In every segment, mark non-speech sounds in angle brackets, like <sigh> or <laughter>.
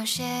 有些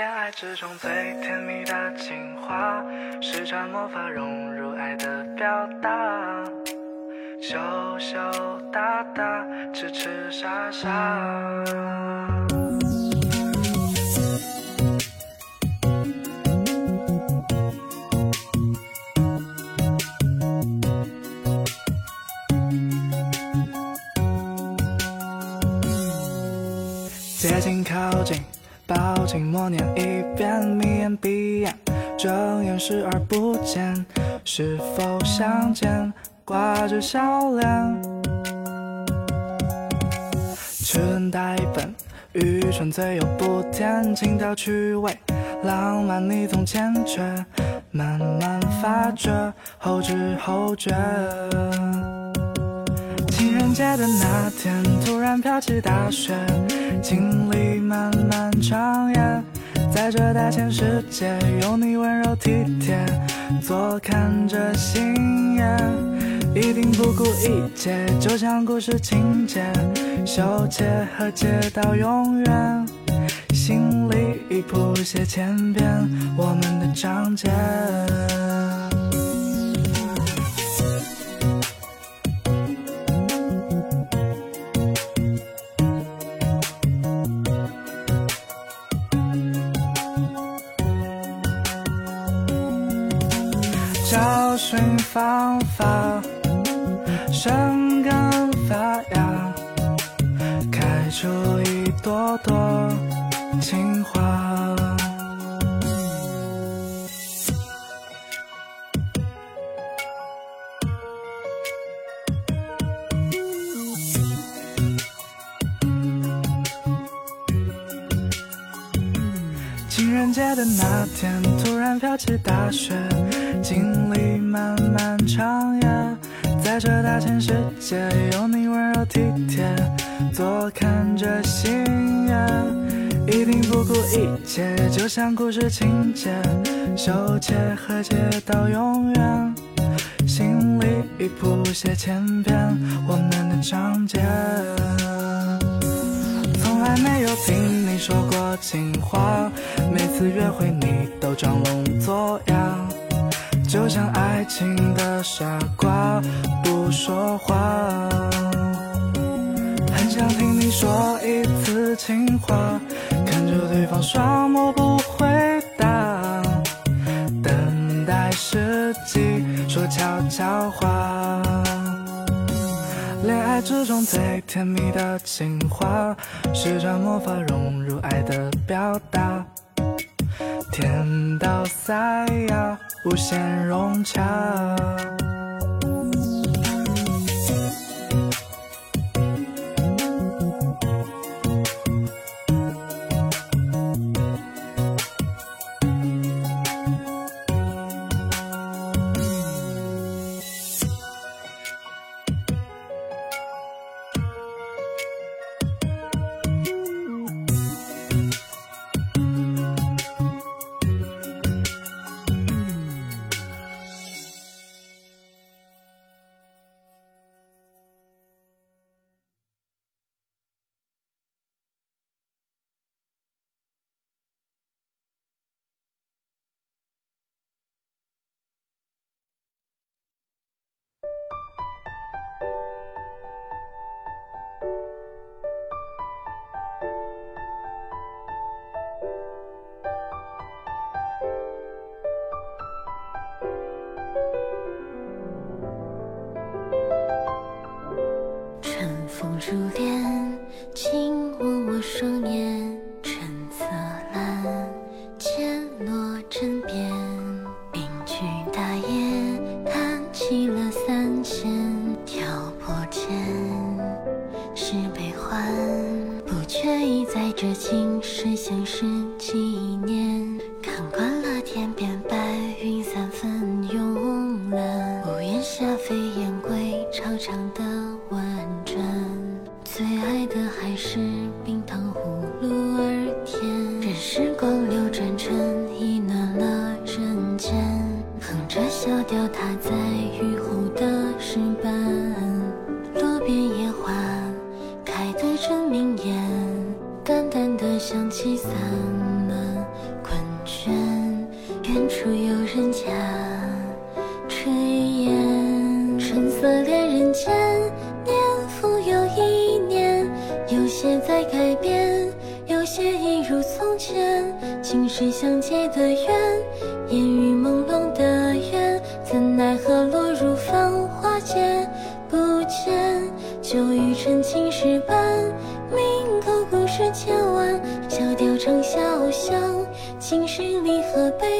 恋爱之中最甜蜜的情话，施展魔法融入爱的表达，羞羞答答，痴痴傻傻。接近靠近，抱紧默念一遍，眯眼闭眼，睁眼视而不见，是否相见？挂着笑脸，春带粉，愚蠢最有不甜，情调趣味，浪漫你从欠缺，慢慢发觉，后知后觉。情人节的那天，突然飘起大雪，经历漫漫长夜，在这大千世界，有你温柔体贴，坐看着星夜，一定不顾一切，就像故事情节，羞怯和解到永远，心里已谱写千遍我们的章节。新方法，生根发芽，开出一朵朵飘起大雪，经历漫漫长夜，在这大千世界，有你温柔体贴，坐看着星夜，一定不顾一切，就像故事情节，手牵和解到永远，心里已谱写千遍我们的章节。从来没有停说过情话，每次约会你都装聋作哑，就像爱情的傻瓜，不说话。很想听你说一次情话，看着对方双目不回答，等待时机说悄悄话。之中最甜蜜的情话，施展魔法融入爱的表达，甜到塞牙，无限融洽。写一如从前，情深相结的缘，烟雨朦胧的缘，怎奈何落入繁华间不见。旧雨沉青石板，铭刻故事千万，小调唱潇湘，青石离合悲。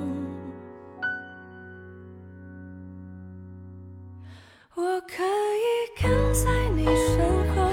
我可以跟在你身后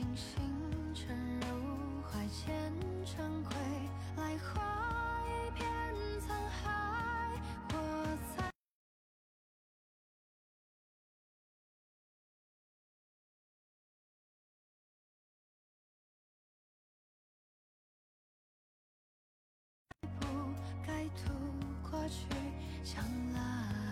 星星沉入怀，千成归来，化一片沧海。我在不该涂过去，将来。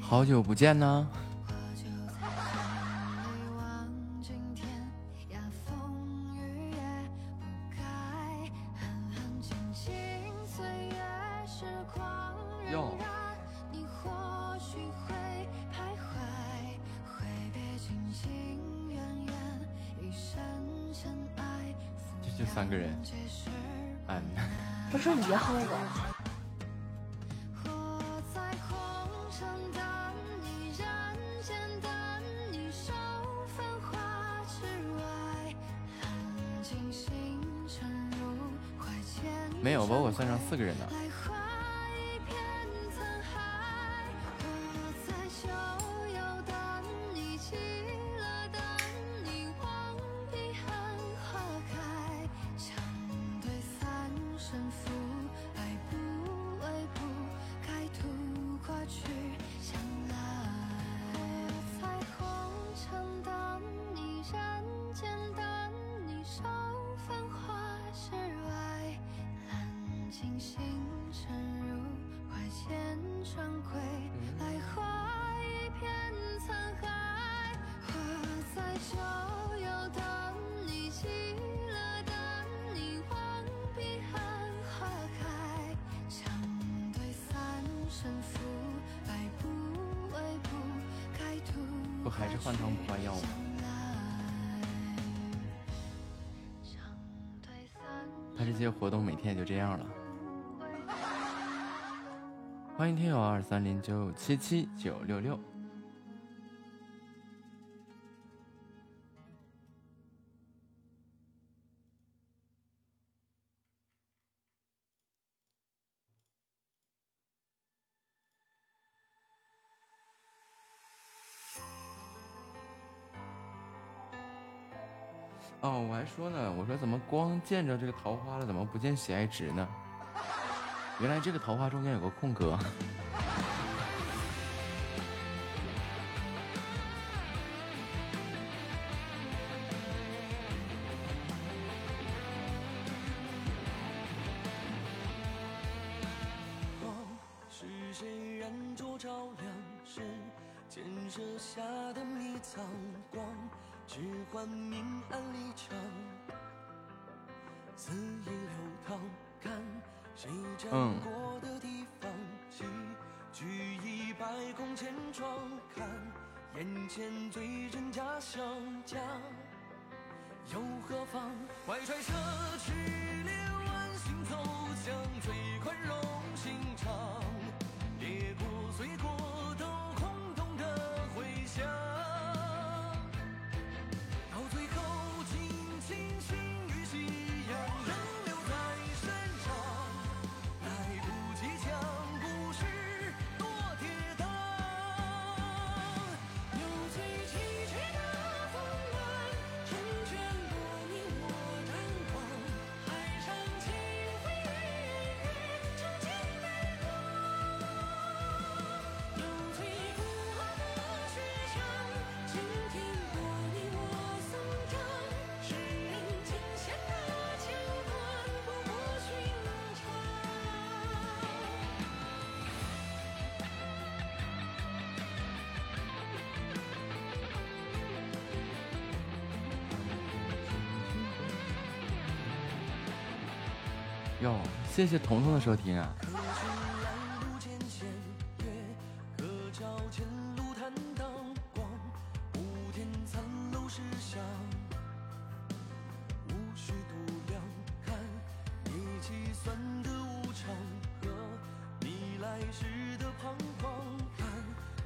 好久不见呢。三零九五七七九六六。哦我还说呢我说怎么光见着这个桃花了怎么不见喜爱值呢？原来这个桃花中间有个空格。谢谢彤彤的收听啊。可来路艰险，也可照前路坦荡。光残陋，无度量，看你计算的无常和你来时的彷徨。看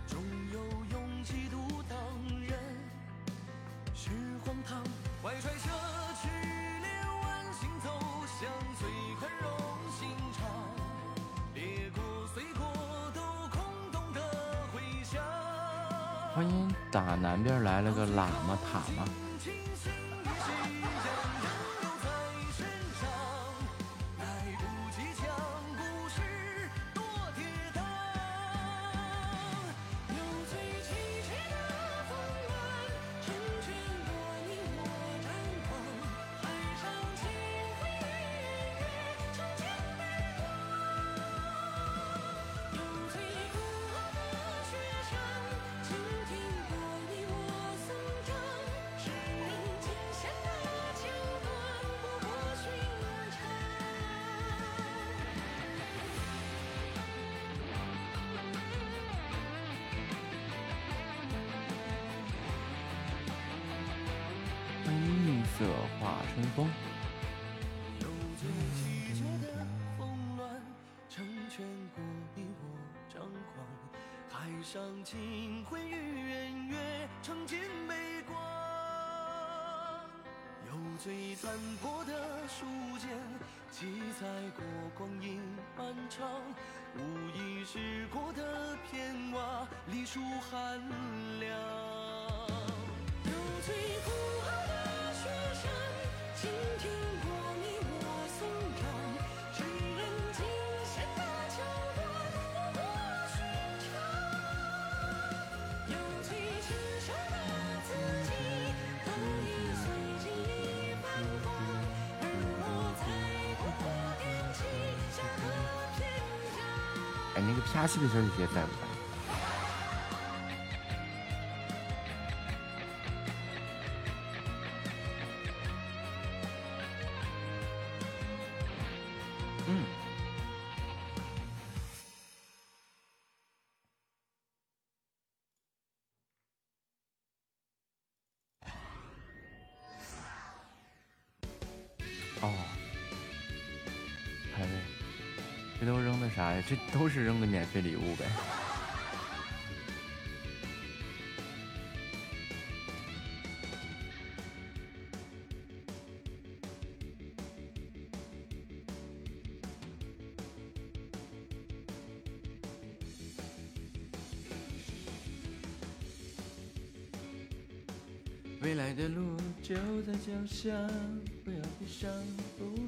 终有勇气独人世荒唐，怀揣着炽烈顽行走向最。欢迎打南边来了个喇嘛塔嘛。无意拾过的片瓦历数寒凉。有最孤傲的雪山倾听沙溪的小姐姐在不在？这都是扔的免费礼物呗。未来的路就在脚下不要悲伤不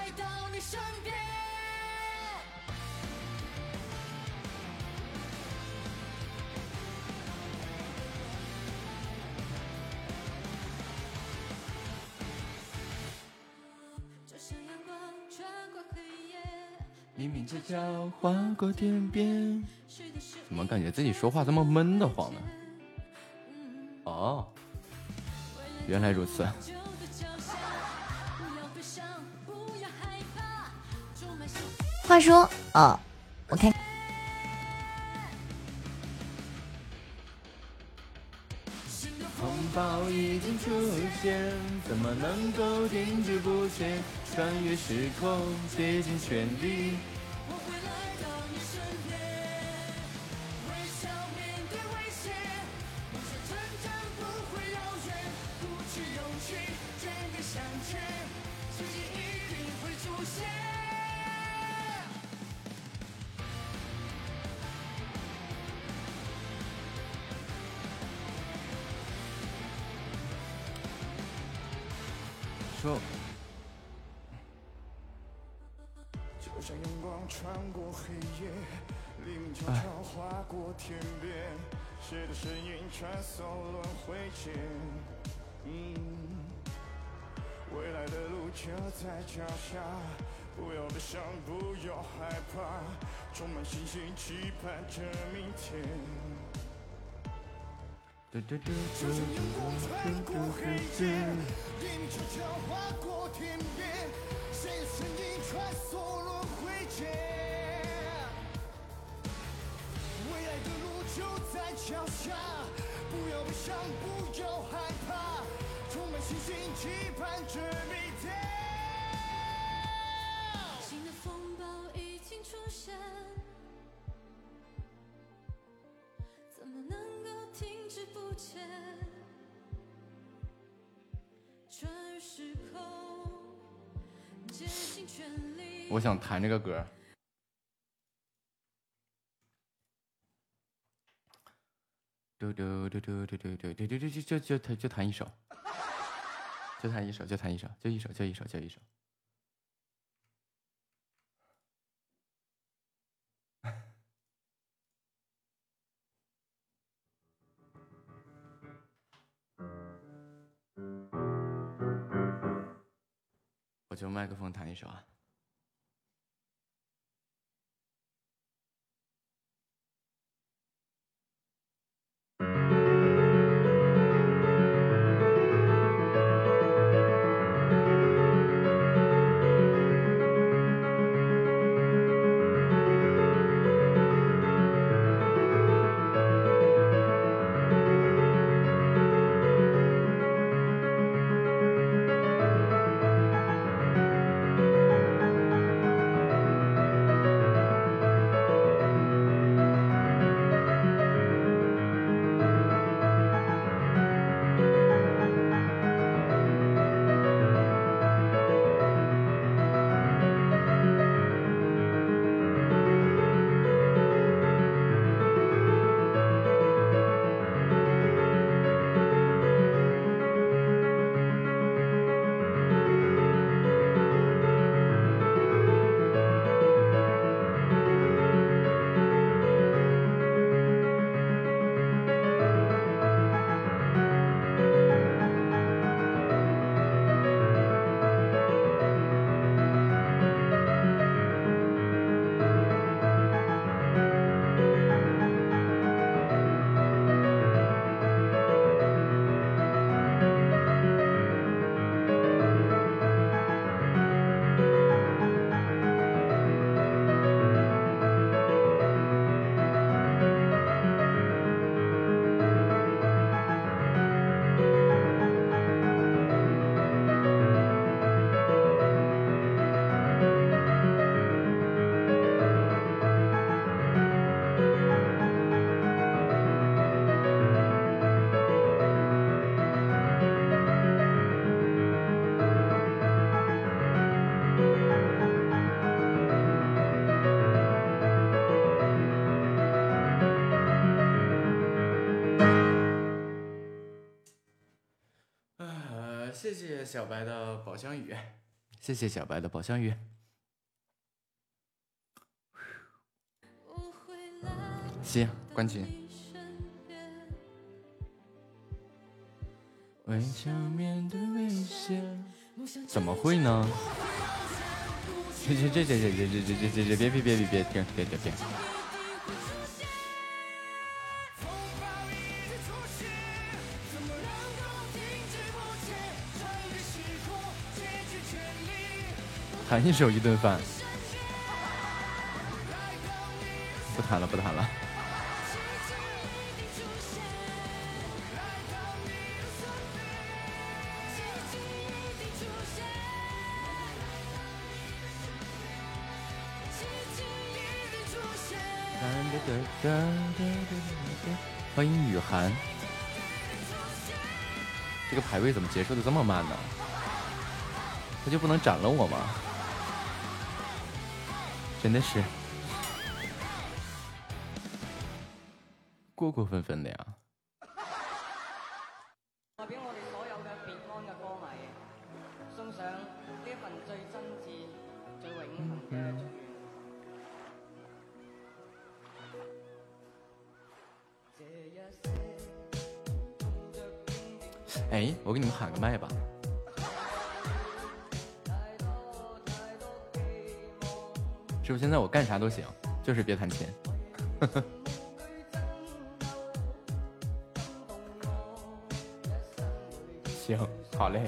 黎明街角划过天边。怎么感觉自己说话这么闷得慌呢？哦，原来如此。就在脚下，不要悲伤，不要害怕，充满希话说，哦，我看风暴已经出现，怎么能够停滞不前？穿越时空，竭尽全力。前？穿越时空，竭尽全力。我想弹这个歌。嘟嘟嘟嘟嘟嘟嘟嘟嘟嘟，就就就弹就弹一首，就弹一首，就弹一首，就一首，就一首，就一首。就麦克风弹一首啊。谢谢小白的宝箱雨，谢谢小白的宝箱雨。行，关机。微笑面对危险，怎么会呢？<laughs> 这这这这这这这这这这别别别别别停别别别！弹一首一顿饭，不弹了不弹了。欢迎雨涵，这个排位怎么结束的这么慢呢？他就不能斩了我吗？真的是过过分分的呀！代表我哋所有嘅別安嘅歌迷，送上呢一份最真摯、最永恆嘅祝願。這一些哎，我给你们喊个麦吧。师傅，现在我干啥都行，就是别弹琴。<laughs> 行，好嘞。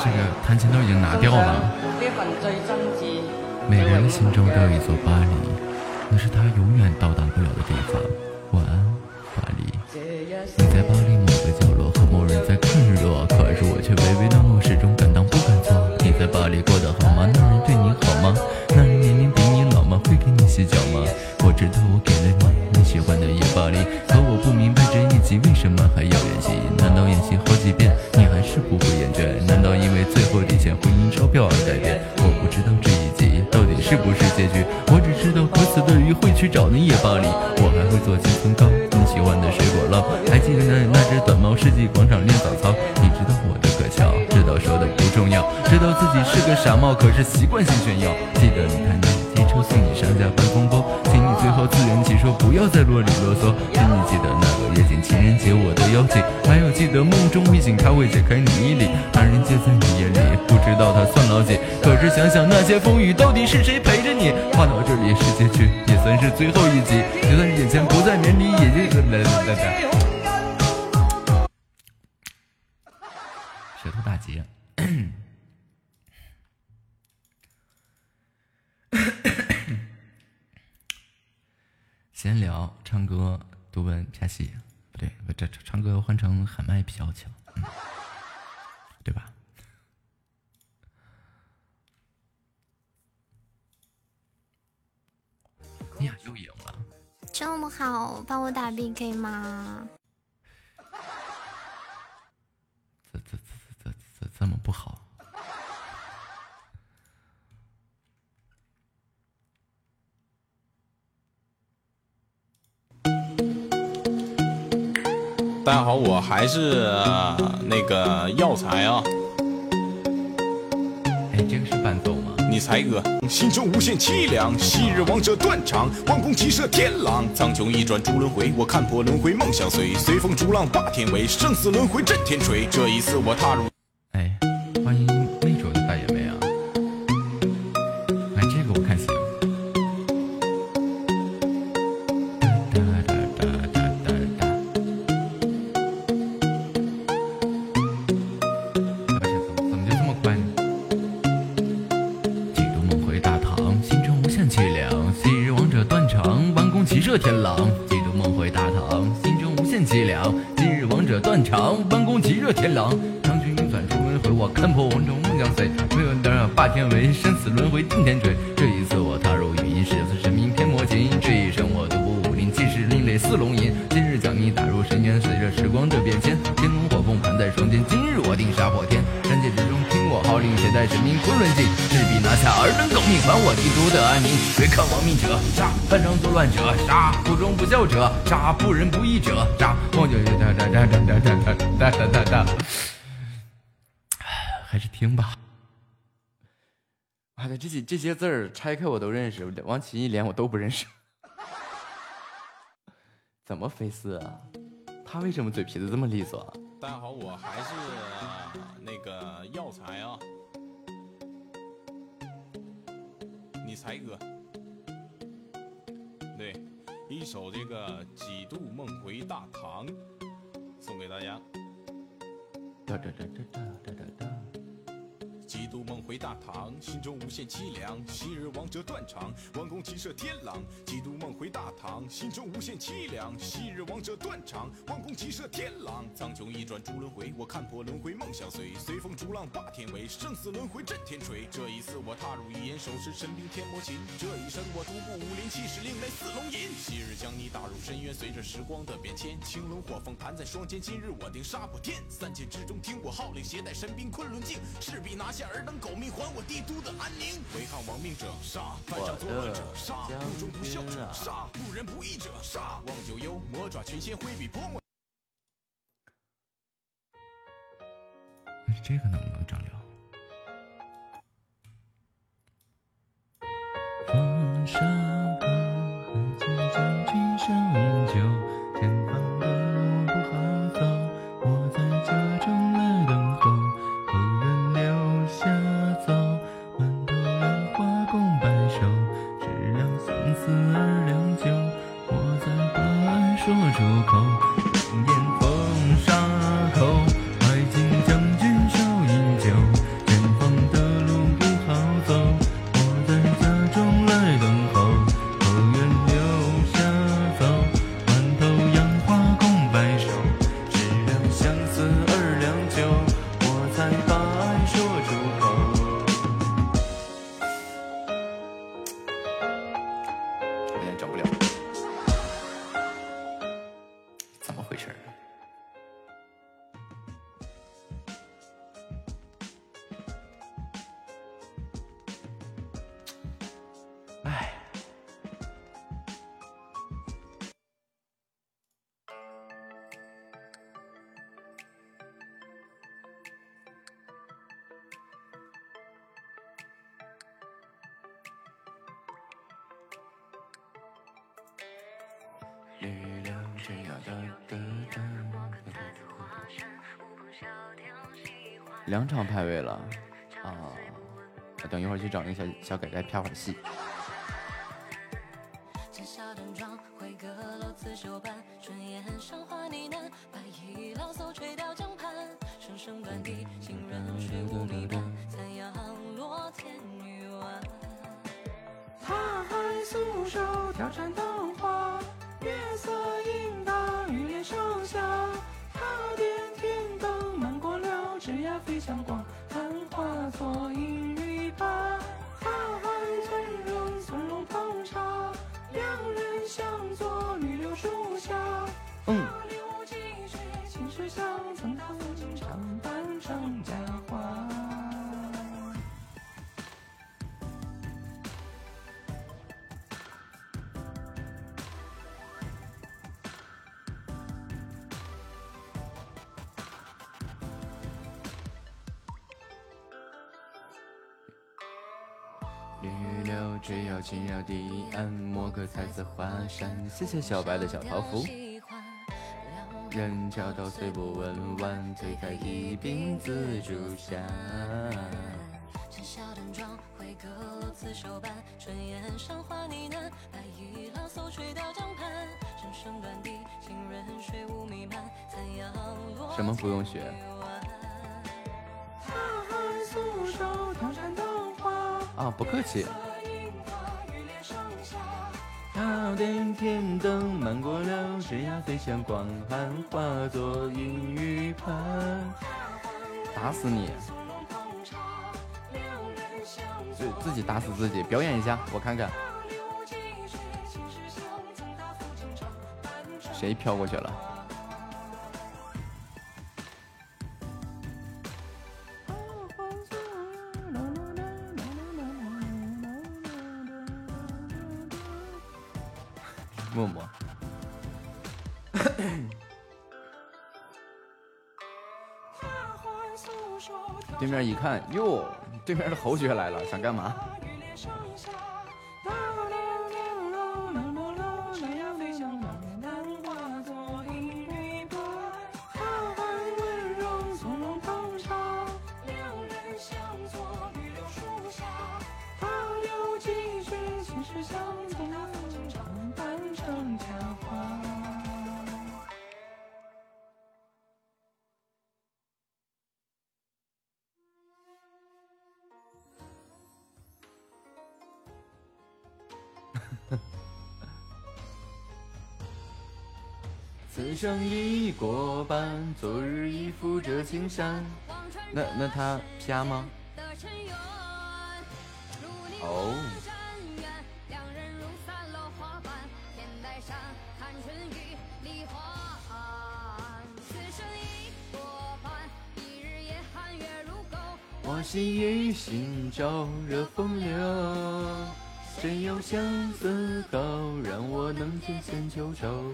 这个弹琴都已经拿掉了。每个人心中都有一座巴黎，那是他永远到达不了的地方。晚安，巴黎。你在巴黎吗会去找那夜巴黎，我还会做鸡村糕，你喜欢的水果捞，还记得那那只短毛世纪广场练早操？你知道我的可笑，知道说的不重要，知道自己是个傻帽，可是习惯性炫耀。记得你看见机车送你上下班风波，请你最后自圆其说，不要再啰里啰嗦。请你记得那个夜景情人节我的邀请，还有记得梦中秘境他会解开你衣领，那人接在你眼里，不知道他算老几。可是想想那些风雨，到底是谁陪着你？话到这里是结局，也算是最后一集，就算眼前不再绵离，也就来来来来。舌头打结。闲聊、唱歌、读文、拍戏，不对，这这唱歌换成喊麦比较强，嗯，对吧？哎呀，又赢了！这么好，帮我打 PK 吗？这这这这这这么不好？大家好，我还是、呃那个药材啊。哎，这个是伴奏吗？你才哥，心中无限凄凉，昔日王者断肠，弯弓骑射天狼，苍穹一转诸轮回，我看破轮回梦相随，随风逐浪霸天威，生死轮回震天锤。这一次我踏入。狼。将军云转出轮回，我看破红尘梦相随。没有当然霸天为，生死轮回定天锤。这一次我踏入语音室，神明天魔琴。这一生我独步武林，气势另类似龙吟。今日将你打入深渊，随着时光的变迁，天龙火凤盘在双肩。今日我定杀破天，界之中听我号令，携带神兵昆仑镜，势必拿下尔等狗命，还我帝都的安宁。违抗亡命者杀，犯上作乱者杀，不忠不孝者杀，不仁不义者杀。梦就哒哒哒哒哒哒哒哒哒哒。还是听吧。妈的，这些这些字儿拆开我都认识，王琦一连我都不认识。<laughs> 怎么菲斯啊？他为什么嘴皮子这么利索？大家好，我还是、那个药材啊，你才哥，对，一首这个《几度梦回大唐》送给大家。哒哒哒哒哒哒哒哒。几度梦回大唐，心中无限凄凉。昔日王者断肠，弯弓骑射天狼。几度梦回大唐，心中无限凄凉。昔日王者断肠，弯弓骑射天狼。苍穹一转逐轮回，我看破轮回梦相随。随风逐浪霸天威，生死轮回震天锤。这一次我踏入一眼，手持神兵天魔琴。这一生我独步武林，气势另类似龙吟。昔日将你打入深渊，随着时光的变迁，青龙火凤盘在双肩。今日我定杀破天，三界之中听我号令，携带神兵昆仑镜，势必拿下尔等狗命，还我帝都的安宁。违抗亡命者杀，犯上作乱者杀，不忠不孝者杀，不仁不义者杀。望九幽，魔爪群仙挥笔泼墨。这个能不能整了？多高。场排位了啊！我等一会儿去找那小小改改拍会儿戏。相关。小情绕堤，按摩个才子华山。谢谢小白的小桃符。人潮到虽不稳，万醉在一鬓紫竹下。什么不用学？啊，不客气。他点天灯，漫过了枝桠飞向广寒，化作阴雨盘。打死你！自自己！打死自己，表演一下，我看看。谁飘过去了？你看，哟，对面的侯爵来了，想干嘛？生已过半，昨日已负这青山。那那他啪吗？哦。我心与行舟，热风流。谁有相思口，让我能解千秋愁。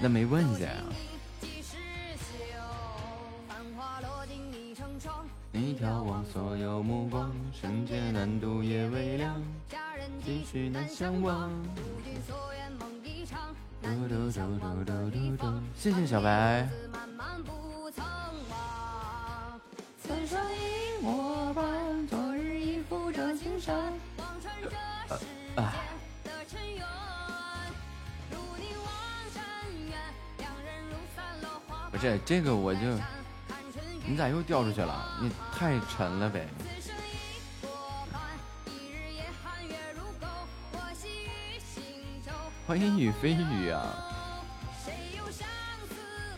那没问下呀。你眺望所有目光，圣洁难度夜微凉，几许难相忘。谢谢小白。这这个，我就你咋又掉出去了？你太沉了呗。欢迎雨飞雨啊！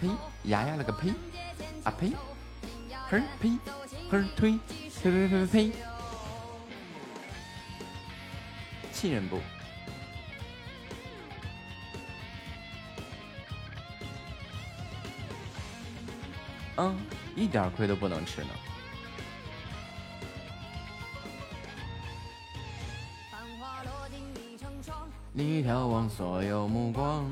呸！牙牙了个呸！啊呸！嘿呸！嘿推！呸呸呸呸呸！气人不？嗯，一点亏都不能吃呢。你眺望所有目光。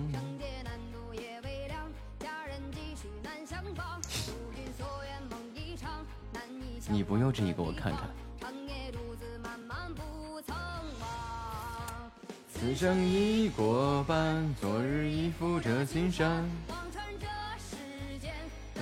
你不用这一个，我看看。此生已过半，昨日已负这青山。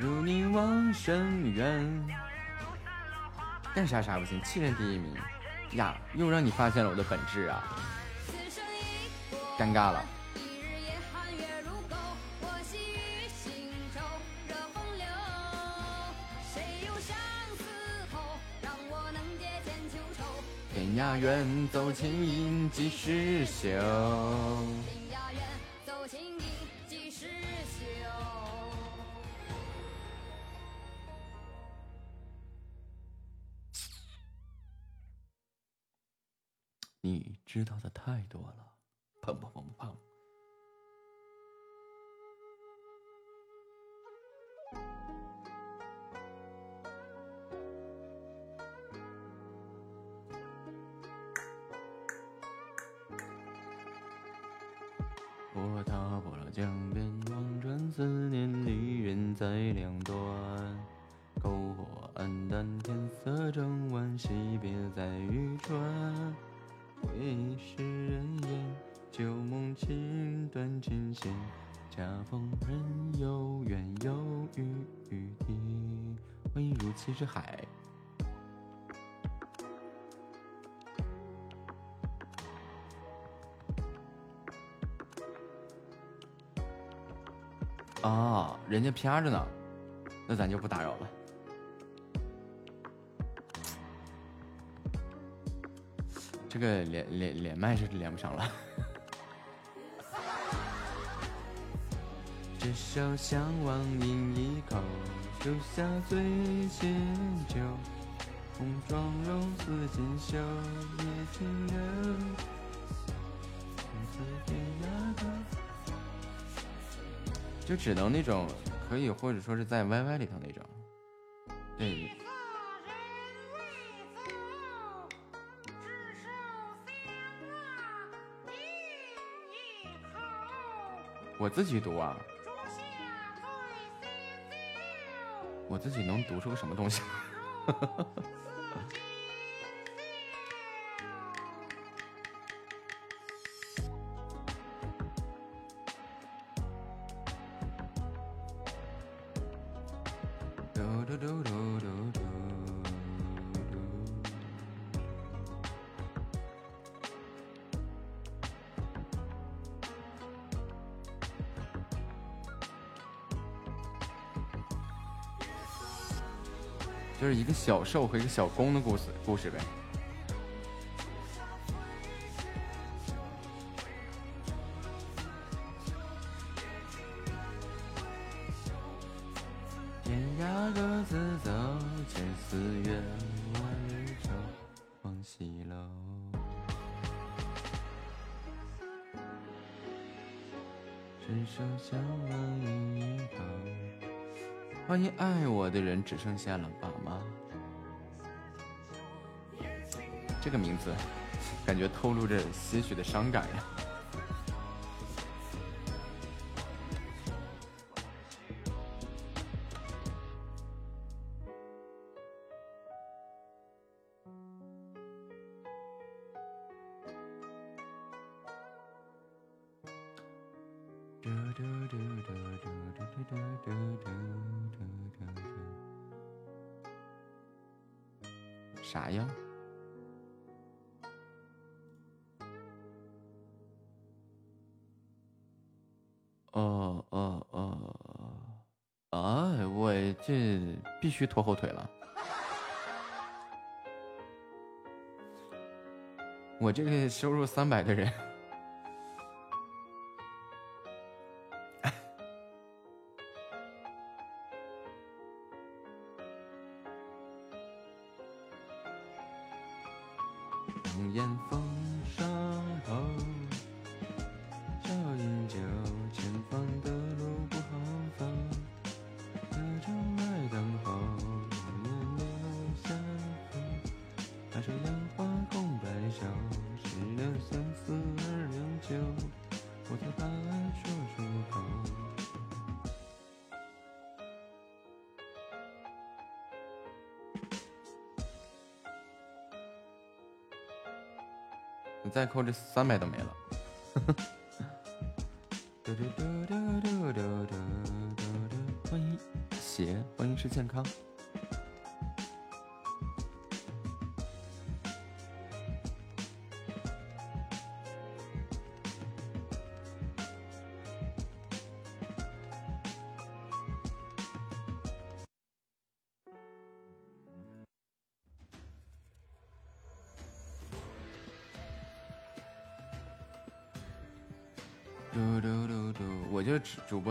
如你望深渊，干啥啥不行，气人第一名呀！又让你发现了我的本质啊！尴尬了。天涯远，走琴音几时休？你知道的太多了，砰砰砰砰。是海。啊人家啪着呢那咱就不打扰了。这个连连连麦是连不上了。这首向往饮一口，留下醉仙酒，红妆容似锦绣，夜轻柔。从此天涯各就只能那种可以，或者说是在 YY 里头那种，对。我自己读啊，自己能读出个什么东西？<laughs> 小受和一个小攻的故事故事呗。天涯各自走千丝怨万缕愁望西楼。只剩下了你一个欢迎爱我的人只剩下了吧这个名字，感觉透露着些许的伤感呀。须拖后腿了。我这个收入三百的人。我这三百都没了。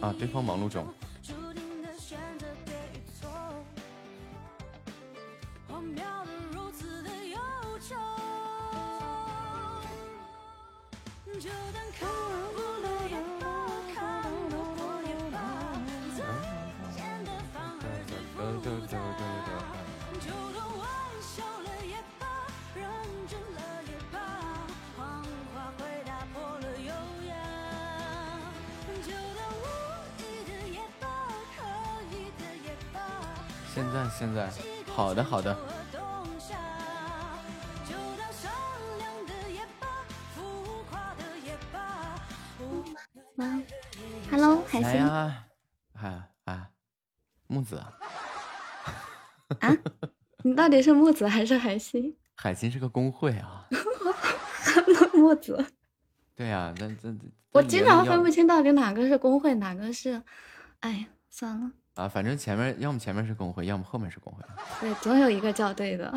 啊，对方忙碌中。现在现在，好的好的。吗？Hello，海星。来呀，哎哎，木子。啊？你到底是木子还是海星？海星是个工会啊。<laughs> 木子。对呀，那这我经常分不清到底哪个是工会，哪个是……哎，算了。啊，反正前面要么前面是工会，要么后面是工会。对，总有一个校对的。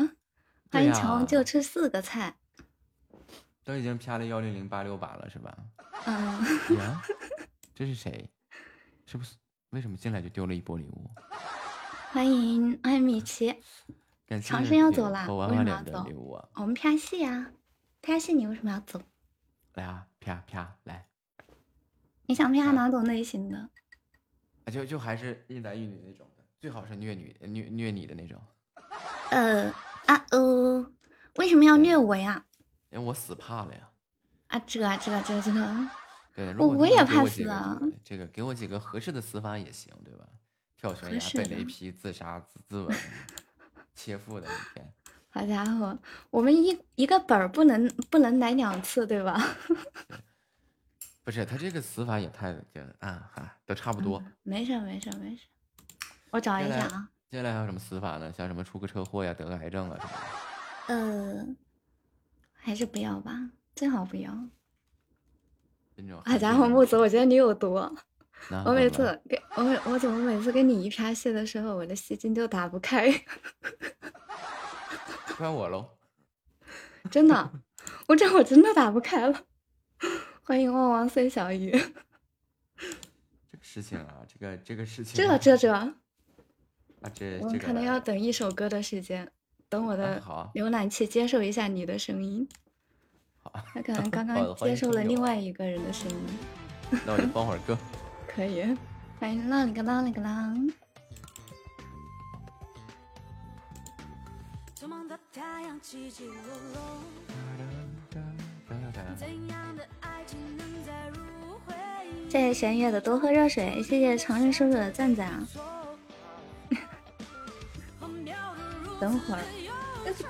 欢迎乔，就吃四个菜。都已经啪了幺零零八六八了，是吧？嗯。呀，这是谁？是不是？为什么进来就丢了一波礼物？欢迎欢迎米奇。<laughs> 长生要走啦，为什么要走？我们啪戏呀，啪戏，你为什么要走？来啊，啪啪来！你想啪哪种类型的？就就还是一男一女那种的，最好是虐女虐虐你的那种。呃啊呃，为什么要虐我呀？因为我死怕了呀。啊这这这这个。对，我我也怕死啊。这个给我几个合适的死法也行，对吧？跳悬崖、被雷劈、自杀、自自刎、切腹的一天。好家伙，我们一一个本儿不能不能来两次，对吧？<laughs> 不是他这个死法也太就啊哈，都差不多。没事没事没事，我找一下啊。接下来还有什么死法呢？像什么出个车祸呀、得个癌症啊什么的。呃，还是不要吧，最好不要。好家伙，木子，我觉得你有毒。我每次给我我怎么每次跟你一拍戏的时候，我的戏精就打不开？怪我喽。<laughs> 真的，<laughs> 我这我真的打不开了。欢迎旺旺孙小鱼。<laughs> 这个事情啊，这个这个事情，这这这，啊这我可能要等一首歌的时间，等我的浏览器接受一下你的声音。好，他可能 <laughs> 刚刚接受了另外一个人的声音。<laughs> 那我就放会儿歌。可以，欢迎浪里个浪里个浪。谢谢弦月的多喝热水，谢谢长生叔叔的赞赞啊！<laughs> 等会儿，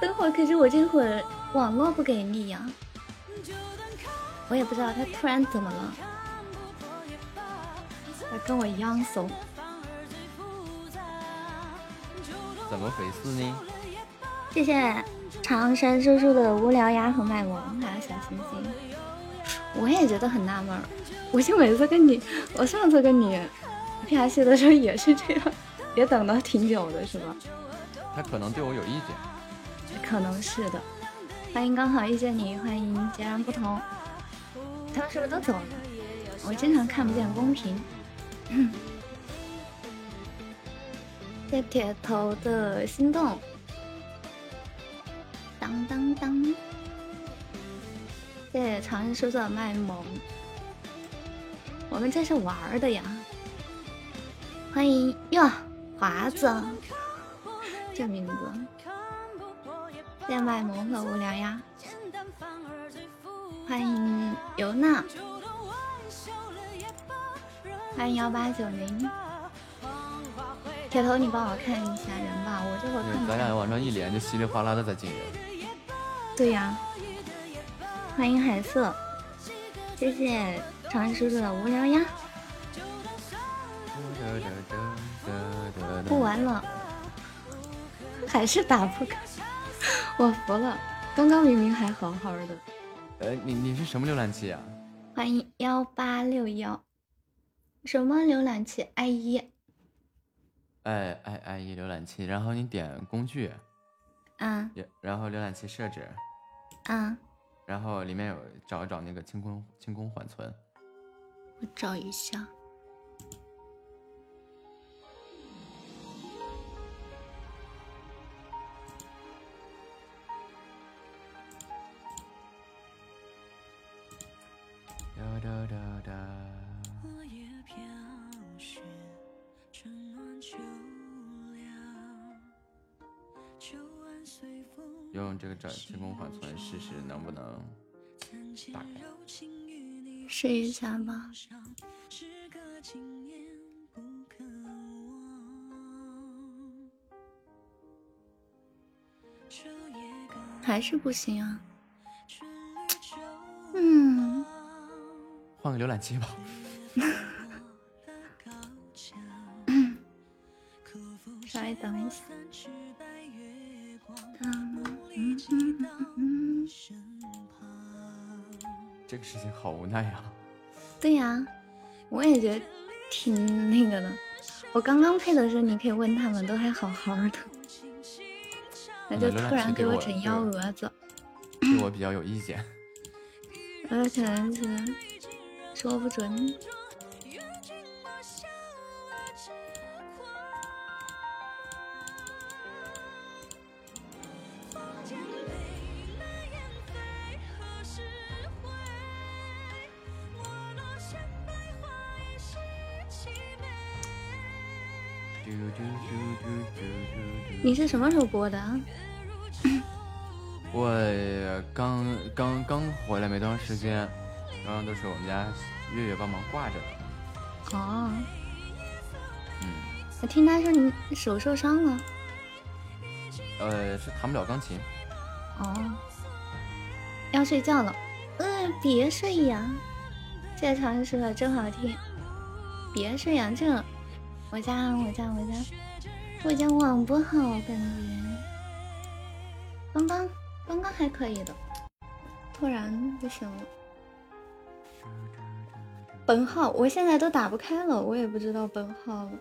等会儿，可是我这会儿网络不给力呀，我也不知道他突然怎么了，他跟我一样怂，怎么回事呢？谢谢长生叔叔的无聊鸭和卖萌，还有小星星，我也觉得很纳闷儿。我就每次跟你，我上次跟你拍戏的时候也是这样，<laughs> 也等了挺久的，是吧？他可能对我有意见，可能是的。欢迎刚好遇见你，欢迎截然不同。他们是不是都走了？我经常看不见公屏。<laughs> 谢铁头的心动。当当当！谢谢长安叔叔的卖萌。我们这是玩的呀！欢迎哟，华子，这名字。谢卖萌和无聊呀！欢迎尤娜，欢迎幺八九零。铁头，你帮我看一下人吧，我这会看。咱俩往上一连，就稀里哗啦的在进人。对呀。欢迎海瑟，谢谢。长安叔叔的无聊呀，不玩了，还是打不开，我服了。刚刚明明还好好的。呃，你你是什么浏览器啊？欢迎幺八六幺，什么浏览器？i 一。哎哎 i 一浏览器，然后你点工具。嗯。然后浏览器设置。嗯。然后里面有找一找那个清空清空缓存。我找一下。用这个转真空缓存试试能不能打开，试一下吧。还是不行啊。嗯，换个浏览器吧。<laughs> 稍微等一下。这个事情好无奈呀。对呀，我也觉得挺那个的。我刚刚配的时候，你可以问他们，都还好好的，那就突然给我整幺蛾子，对我比较有意见。而且是说不准。你是什么时候播的？<coughs> 我刚刚刚回来没多长时间，刚刚都是我们家月月帮忙挂着的。哦，嗯，我听他说你手受伤了。呃，是弹不了钢琴。哦，要睡觉了。嗯，别睡呀！这唱说的真好听。别睡呀，这我家我家我家我家网不好，感觉。刚刚刚刚还可以的，突然不行了。本号我现在都打不开了，我也不知道本号了。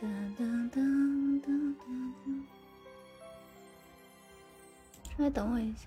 哒哒哒哒哒哒，稍微等我一下。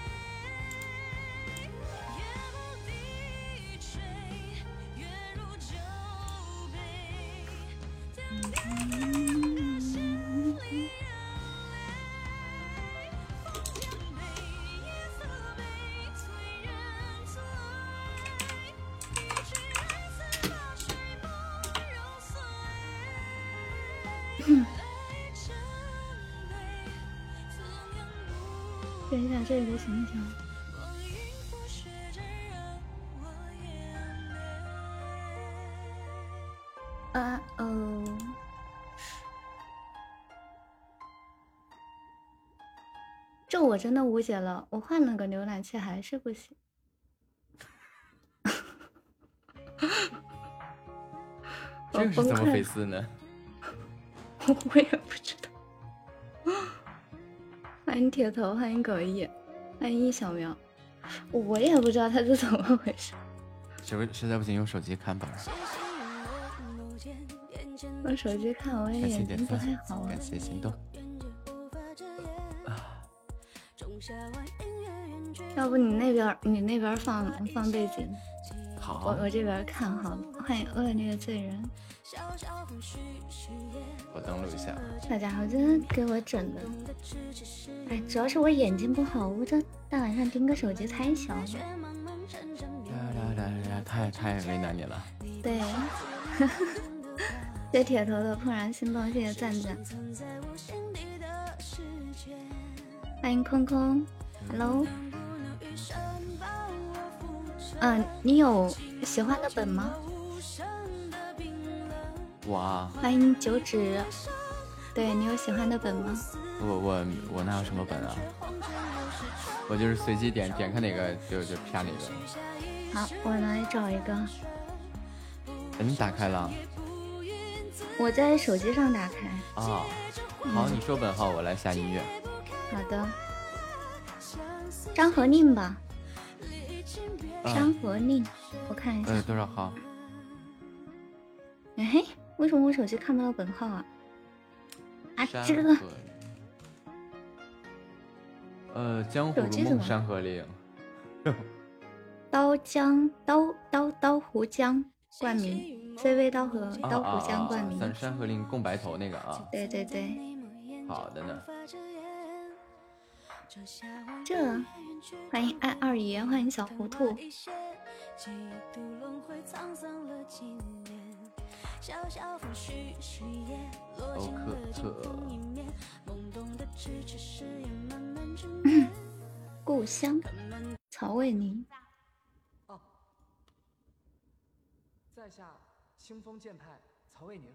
我真的无解了，我换了个浏览器还是不行。这个是怎么回事呢？<laughs> 我也不知道。欢迎铁头，欢迎狗一，欢迎一小苗，我也不知道他是怎么回事。<laughs> 实不实在不行用手机看吧。用手机看我也眼睛不太好啊。感谢心动。要不你那边你那边放放背景，好，我我这边看好了。欢迎恶劣罪人。我登录一下。大家好，真的给我整的，哎，主要是我眼睛不好，我这大晚上盯个手机太小了。太太为难你了。对，<laughs> 谢铁头的怦然心动，谢谢赞赞。欢迎空空，Hello。嗯，你有喜欢的本吗？我啊欢迎九指，对你有喜欢的本吗？我我我哪有什么本啊？我就是随机点点开哪个就就啪哪个。好，我来找一个。你打开了？我在手机上打开。啊，好，你说本号，我来下音乐。好的。张和宁吧。张和宁，我看一下。嗯，多少号？哎嘿。为什么我手机看不到本号啊？啊，这个，呃，江湖如梦山河令。<laughs> 刀江刀刀刀湖江冠名，CV 刀和啊刀湖江啊啊！冠名。三山河令共白头那个啊，对对对，好的呢。这欢迎爱二爷，欢迎小糊涂。欧克克，故乡，曹魏宁。哦在下清风剑派曹魏宁。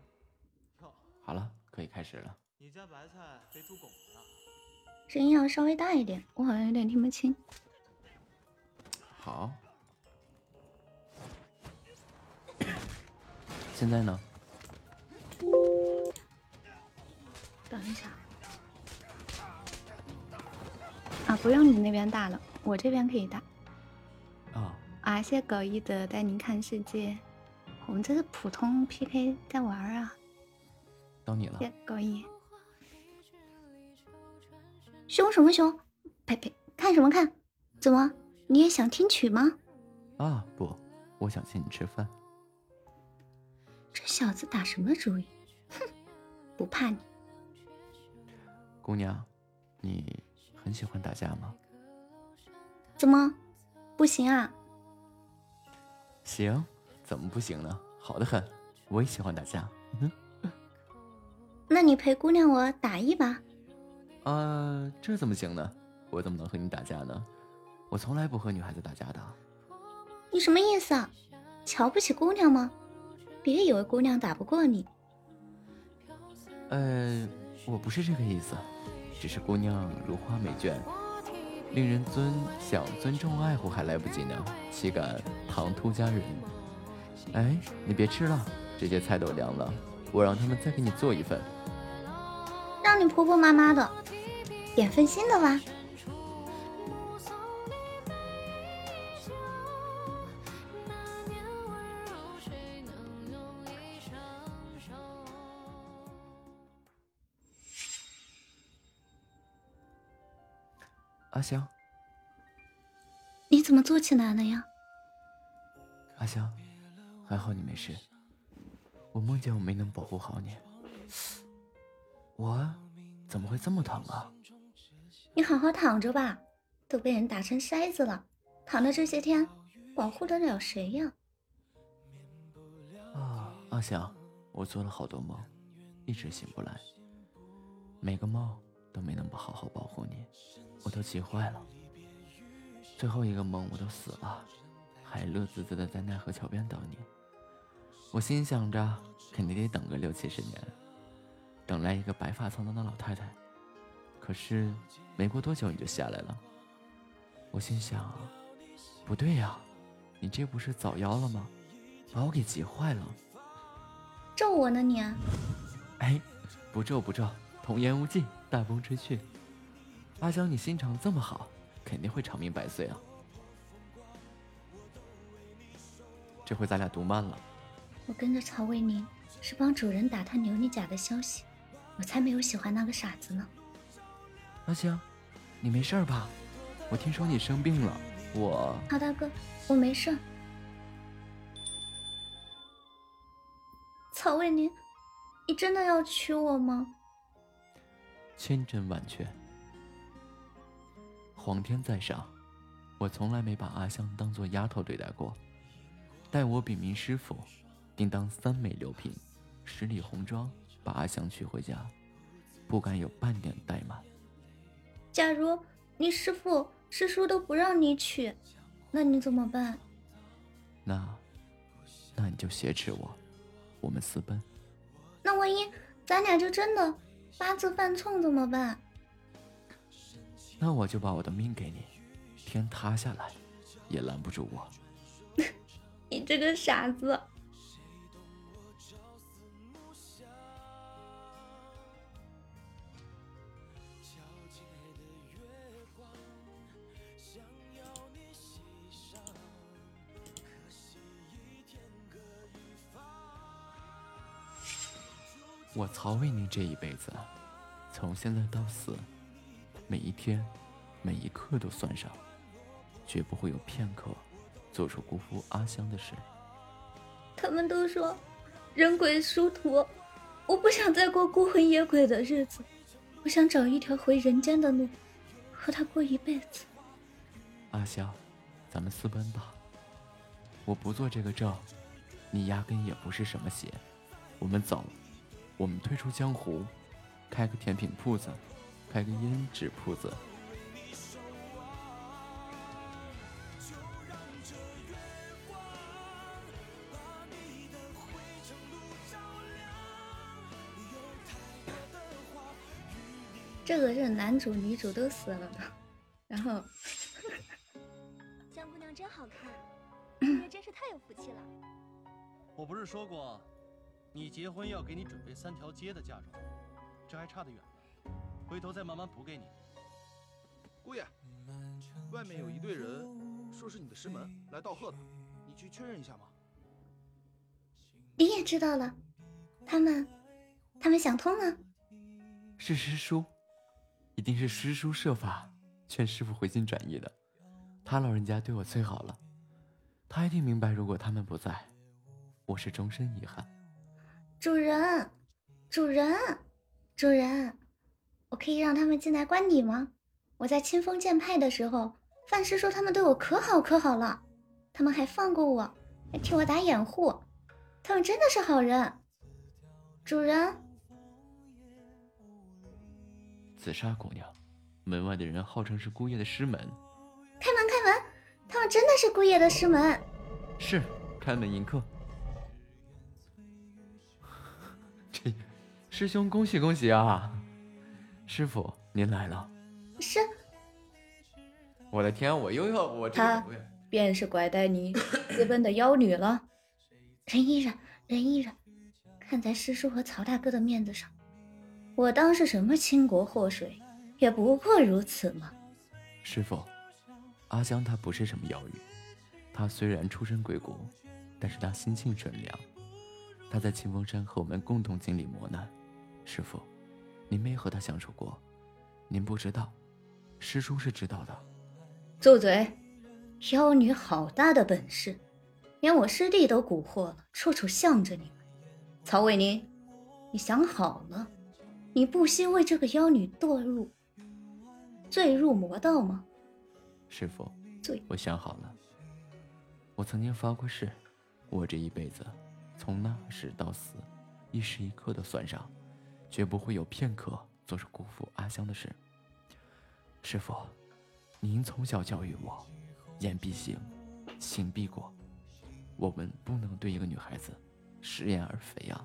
好了，可以开始了。你家白菜被猪拱了。声音要稍微大一点，我好像有点听不清。好，<coughs> 现在呢？等一下。啊，不用你那边大了，我这边可以大。啊，啊，谢谢狗一的带您看世界。我们这是普通 PK 在玩啊。到你了。谢谢狗一。凶什么凶？呸呸！看什么看？怎么？你也想听曲吗？啊不，我想请你吃饭。这小子打什么主意？哼，不怕你。姑娘，你很喜欢打架吗？怎么？不行啊？行，怎么不行呢？好的很，我也喜欢打架。嗯，<laughs> 那你陪姑娘我打一把？啊，这怎么行呢？我怎么能和你打架呢？我从来不和女孩子打架的。你什么意思啊？瞧不起姑娘吗？别以为姑娘打不过你。呃，我不是这个意思，只是姑娘如花美眷，令人尊想尊重爱护还来不及呢，岂敢唐突佳人？哎，你别吃了，这些菜都凉了，我让他们再给你做一份。让你婆婆妈妈的，点份新的吧。阿香，你怎么坐起来了呀？阿香，还好你没事。我梦见我没能保护好你，我怎么会这么疼啊？你好好躺着吧，都被人打成筛子了，躺了这些天，保护得了谁呀？啊，阿香，我做了好多梦，一直醒不来，每个梦都没能好好保护你，我都急坏了。最后一个梦我都死了，还乐滋滋的在奈何桥边等你。我心想着，肯定得等个六七十年，等来一个白发苍苍的老太太。可是没过多久你就下来了，我心想，不对呀，你这不是早夭了吗？把我给急坏了。咒我呢你？哎，不咒不咒，童言无忌，大风吹去。阿香，你心肠这么好，肯定会长命百岁啊！这回咱俩读慢了。我跟着曹魏宁是帮主人打探牛你甲的消息，我才没有喜欢那个傻子呢。阿香，你没事吧？我听说你生病了，我……曹大哥，我没事。曹魏宁，你真的要娶我吗？千真万确。皇天在上，我从来没把阿香当做丫头对待过。待我禀明师傅，定当三美六聘，十里红妆，把阿香娶回家，不敢有半点怠慢。假如你师傅师叔都不让你娶，那你怎么办？那，那你就挟持我，我们私奔。那万一咱俩就真的八字犯冲怎么办？那我就把我的命给你，天塌下来也拦不住我。<laughs> 你这个傻子！我曹魏宁这一辈子，从现在到死，每一天、每一刻都算上，绝不会有片刻做出辜负阿香的事。他们都说人鬼殊途，我不想再过孤魂野鬼的日子，我想找一条回人间的路，和他过一辈子。阿香，咱们私奔吧。我不做这个证，你压根也不是什么邪。我们走，我们退出江湖，开个甜品铺子，开个胭脂铺子。这个是男主女主都死了的，然后江姑娘真好看，<clears throat> 你也真是太有福气了。我不是说过，你结婚要给你准备三条街的嫁妆，这还差得远呢，回头再慢慢补给你。姑爷，外面有一队人，说是你的师门来道贺的，你去确认一下吗？你也知道了，他们，他们想通了。是师叔。一定是师叔设法劝师傅回心转意的，他老人家对我最好了，他一定明白，如果他们不在，我是终身遗憾。主人，主人，主人，我可以让他们进来关你吗？我在清风剑派的时候，范师叔他们对我可好可好了，他们还放过我，还替我打掩护，他们真的是好人。主人。紫砂姑娘，门外的人号称是姑爷的师门。开门，开门！他们真的是姑爷的师门。是，开门迎客。师兄恭喜恭喜啊！师傅您来了。是。我的天，我又要我这。他便是拐带你私奔的妖女了。忍一忍，忍一忍，看在师叔和曹大哥的面子上。我当是什么倾国祸水，也不过如此嘛。师傅，阿香她不是什么妖女，她虽然出身鬼谷，但是她心性纯良。她在清风山和我们共同经历磨难。师傅，您没和他相处过，您不知道，师叔是知道的。住嘴！妖女好大的本事，连我师弟都蛊惑了，处处向着你们。曹伟宁，你想好了？你不惜为这个妖女堕入、坠入魔道吗？师傅，罪，我想好了。我曾经发过誓，我这一辈子从那时到死，一时一刻都算上，绝不会有片刻做出辜负阿香的事。师傅，您从小教育我，言必行，行必果。我们不能对一个女孩子食言而肥啊！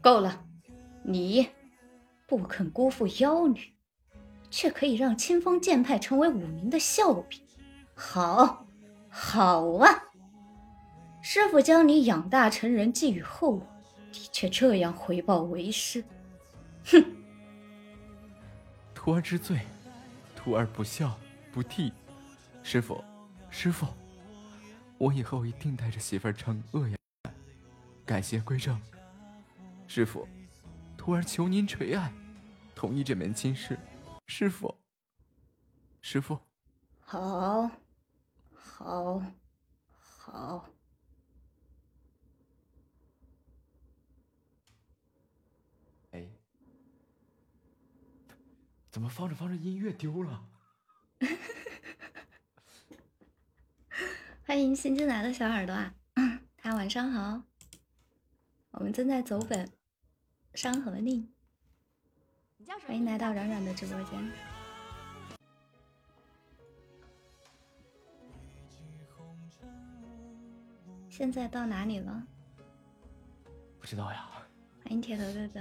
够了，你。不肯辜负妖女，却可以让清风剑派成为武林的笑柄。好，好啊！师傅将你养大成人，寄予厚望，你却这样回报为师。哼！徒儿知罪，徒儿不孝不悌。师傅，师傅，我以后一定带着媳妇儿惩恶扬善，改邪归正。师傅，徒儿求您垂爱。同意这门亲事，师傅。师傅，好，好，好。哎，怎么放着放着音乐丢了？<laughs> 欢迎新进来的小耳朵啊！<clears throat> 大家晚上好，我们正在走本《山河令》。欢迎来到软软的直播间。现在到哪里了？不知道呀。欢迎铁头哥哥。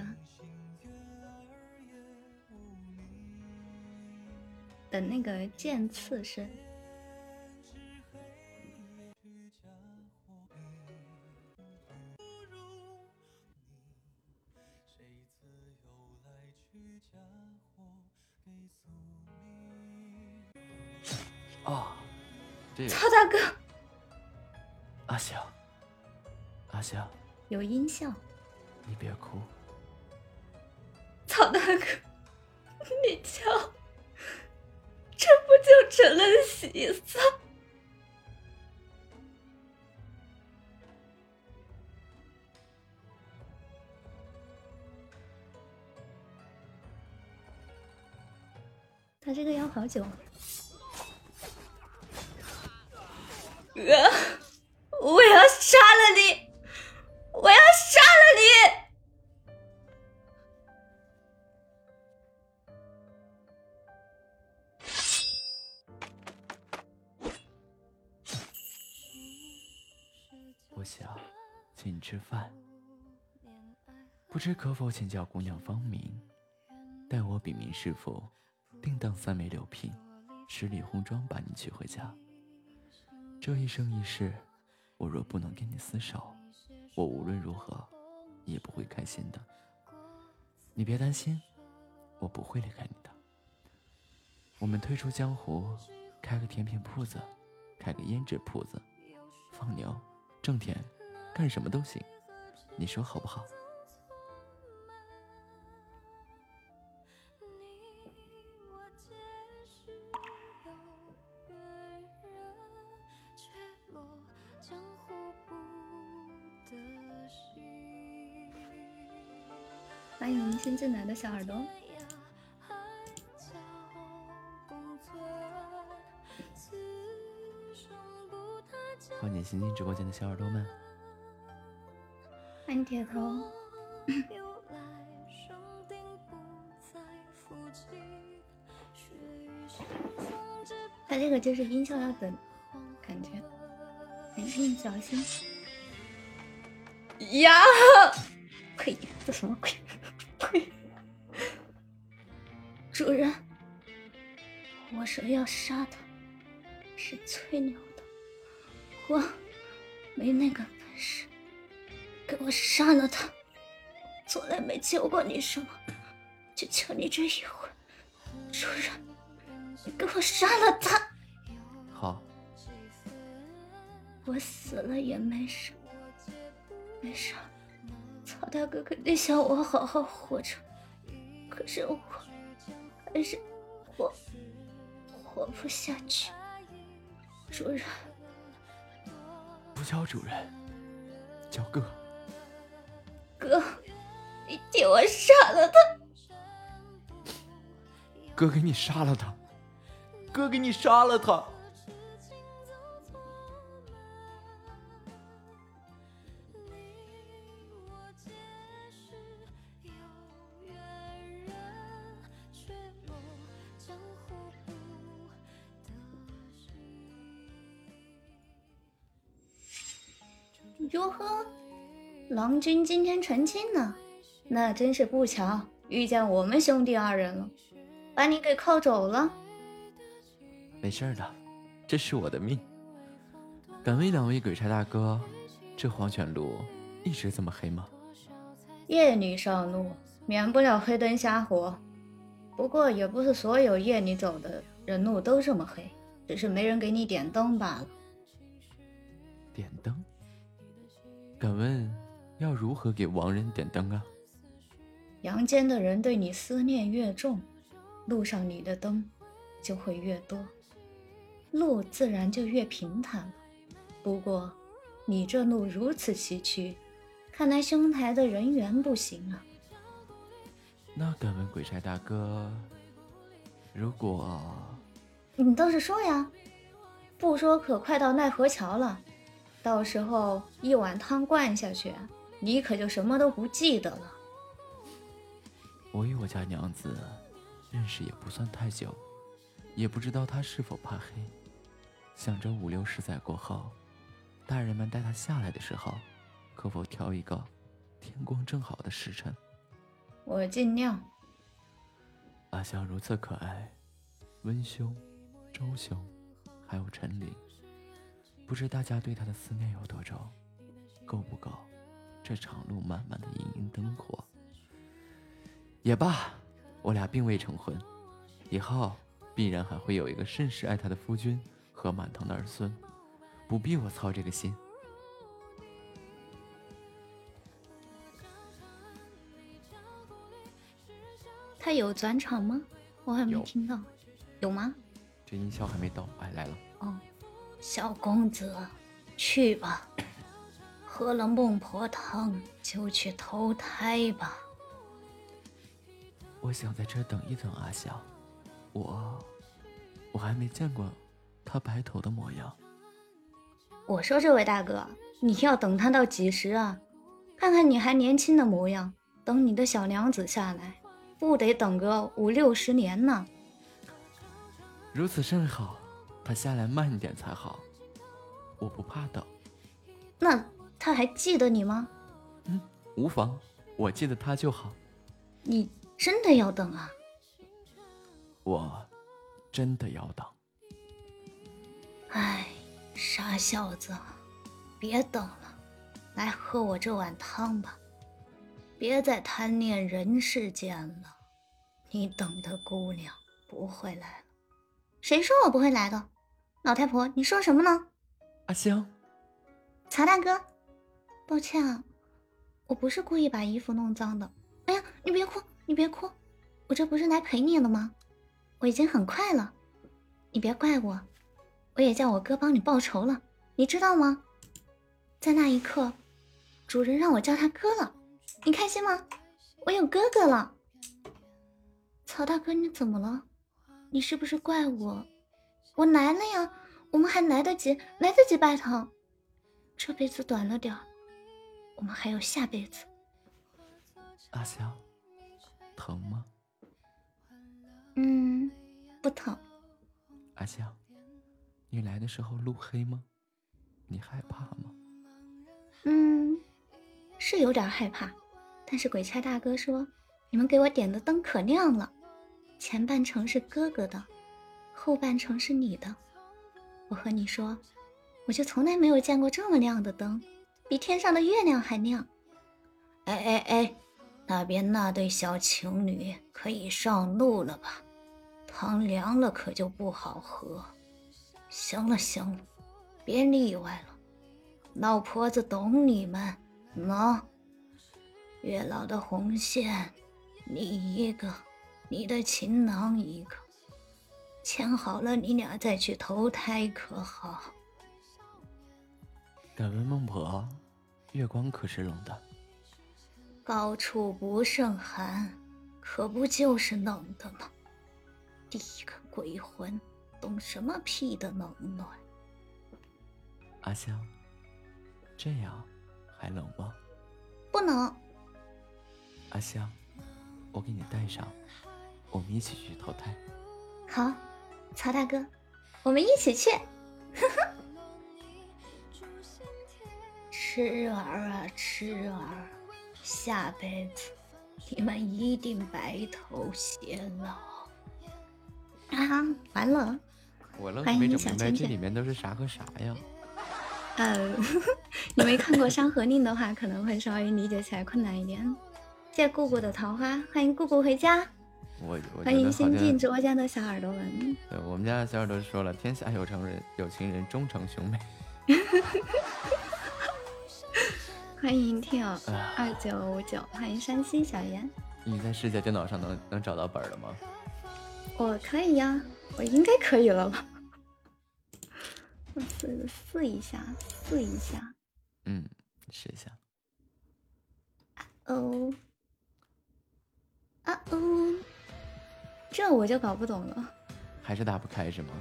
等那个剑刺声。啊，曹大哥，<laughs> 阿香，阿香，有音效，你别哭。曹大哥，你瞧，这不就成了喜色。他这个要好久。哥，我要杀了你！我要杀了你！我想请你吃饭，不知可否请教姑娘芳名？待我禀明师傅，定当三媒六聘，十里红妆把你娶回家。这一生一世，我若不能跟你厮守，我无论如何也不会开心的。你别担心，我不会离开你的。我们退出江湖，开个甜品铺子，开个胭脂铺子，放牛、种田，干什么都行。你说好不好？欢迎新进来的小耳朵。新进直播间的小耳朵们。欢迎铁头。他这个就是音效要等，感觉很硬，小心。呀！<laughs> 呸！这什么鬼？呸！主人，我说要杀他，是吹牛的，我没那个本事。给我杀了他！从来没求过你什么，就求你这一回，主人，你给我杀了他！好，我死了也没事，没事。曹大哥肯定想我好好活着，可是我还是活活不下去。主人，不叫主人，叫哥。哥，你替我杀了他！哥给你杀了他！哥给你杀了他！郎君今天成亲呢，那真是不巧，遇见我们兄弟二人了，把你给铐走了。没事的，这是我的命。敢问两位鬼差大哥，这黄泉路一直这么黑吗？夜里上路，免不了黑灯瞎火。不过也不是所有夜里走的人路都这么黑，只是没人给你点灯罢了。点灯？敢问要如何给亡人点灯啊？阳间的人对你思念越重，路上你的灯就会越多，路自然就越平坦了。不过你这路如此崎岖，看来兄台的人缘不行啊。那敢问鬼差大哥，如果你倒是说呀，不说可快到奈何桥了。到时候一碗汤灌下去，你可就什么都不记得了。我与我家娘子认识也不算太久，也不知道她是否怕黑。想着五六十载过后，大人们带她下来的时候，可否挑一个天光正好的时辰？我尽量。阿香如此可爱，温兄、周兄，还有陈琳。不知大家对她的思念有多重，够不够这长路漫漫的隐隐灯火？也罢，我俩并未成婚，以后必然还会有一个甚是爱他的夫君和满堂的儿孙，不必我操这个心。他有转场吗？我还没听到，有吗？这音效还没到，哎，来了。哦。小公子，去吧，喝了孟婆汤就去投胎吧。我想在这等一等阿香，我我还没见过他白头的模样。我说这位大哥，你要等他到几时啊？看看你还年轻的模样，等你的小娘子下来，不得等个五六十年呢？如此甚好，他下来慢一点才好。我不怕等。那他还记得你吗？嗯，无妨，我记得他就好。你真的要等啊？我真的要等。哎，傻小子，别等了，来喝我这碗汤吧。别再贪恋人世间了，你等的姑娘不会来了。谁说我不会来的？老太婆，你说什么呢？阿香，曹大哥，抱歉啊，我不是故意把衣服弄脏的。哎呀，你别哭，你别哭，我这不是来陪你了吗？我已经很快了，你别怪我，我也叫我哥帮你报仇了，你知道吗？在那一刻，主人让我叫他哥了，你开心吗？我有哥哥了。曹大哥，你怎么了？你是不是怪我？我来了呀，我们还来得及，来得及拜堂。这辈子短了点，我们还有下辈子。阿香，疼吗？嗯，不疼。阿香，你来的时候路黑吗？你害怕吗？嗯，是有点害怕，但是鬼差大哥说，你们给我点的灯可亮了，前半程是哥哥的，后半程是你的。我和你说，我就从来没有见过这么亮的灯，比天上的月亮还亮。哎哎哎，那边那对小情侣可以上路了吧？汤凉了可就不好喝。行了行了，别腻歪了。老婆子懂你们，喏，月老的红线，你一个，你的情郎一个，牵好了，你俩再去投胎可好？敢问孟婆，月光可是冷的？高处不胜寒，可不就是冷的吗？第一个鬼魂，懂什么屁的冷暖？阿香，这样还冷吗？不能。阿香，我给你带上，我们一起去投胎。好，曹大哥，我们一起去。呵呵。痴儿啊痴儿，下辈子你们一定白头偕老。啊，完了！我愣是没整明白这里面都是啥和啥呀？呃，<laughs> 你没看过《山河令》的话，可能会稍微理解起来困难一点。谢谢姑姑的桃花，欢迎姑姑回家。我欢迎新进直播间的小耳朵们。对我们家的小耳朵说了：“天下有情人，有情人终成兄妹。<laughs> ”欢迎听友二九五九，欢迎山西小严。你在世界电脑上能能找到本了吗？我可以呀，我应该可以了吧？我试试一下，试一下。嗯，试一下。啊哦，啊哦，这我就搞不懂了。还是打不开是吗？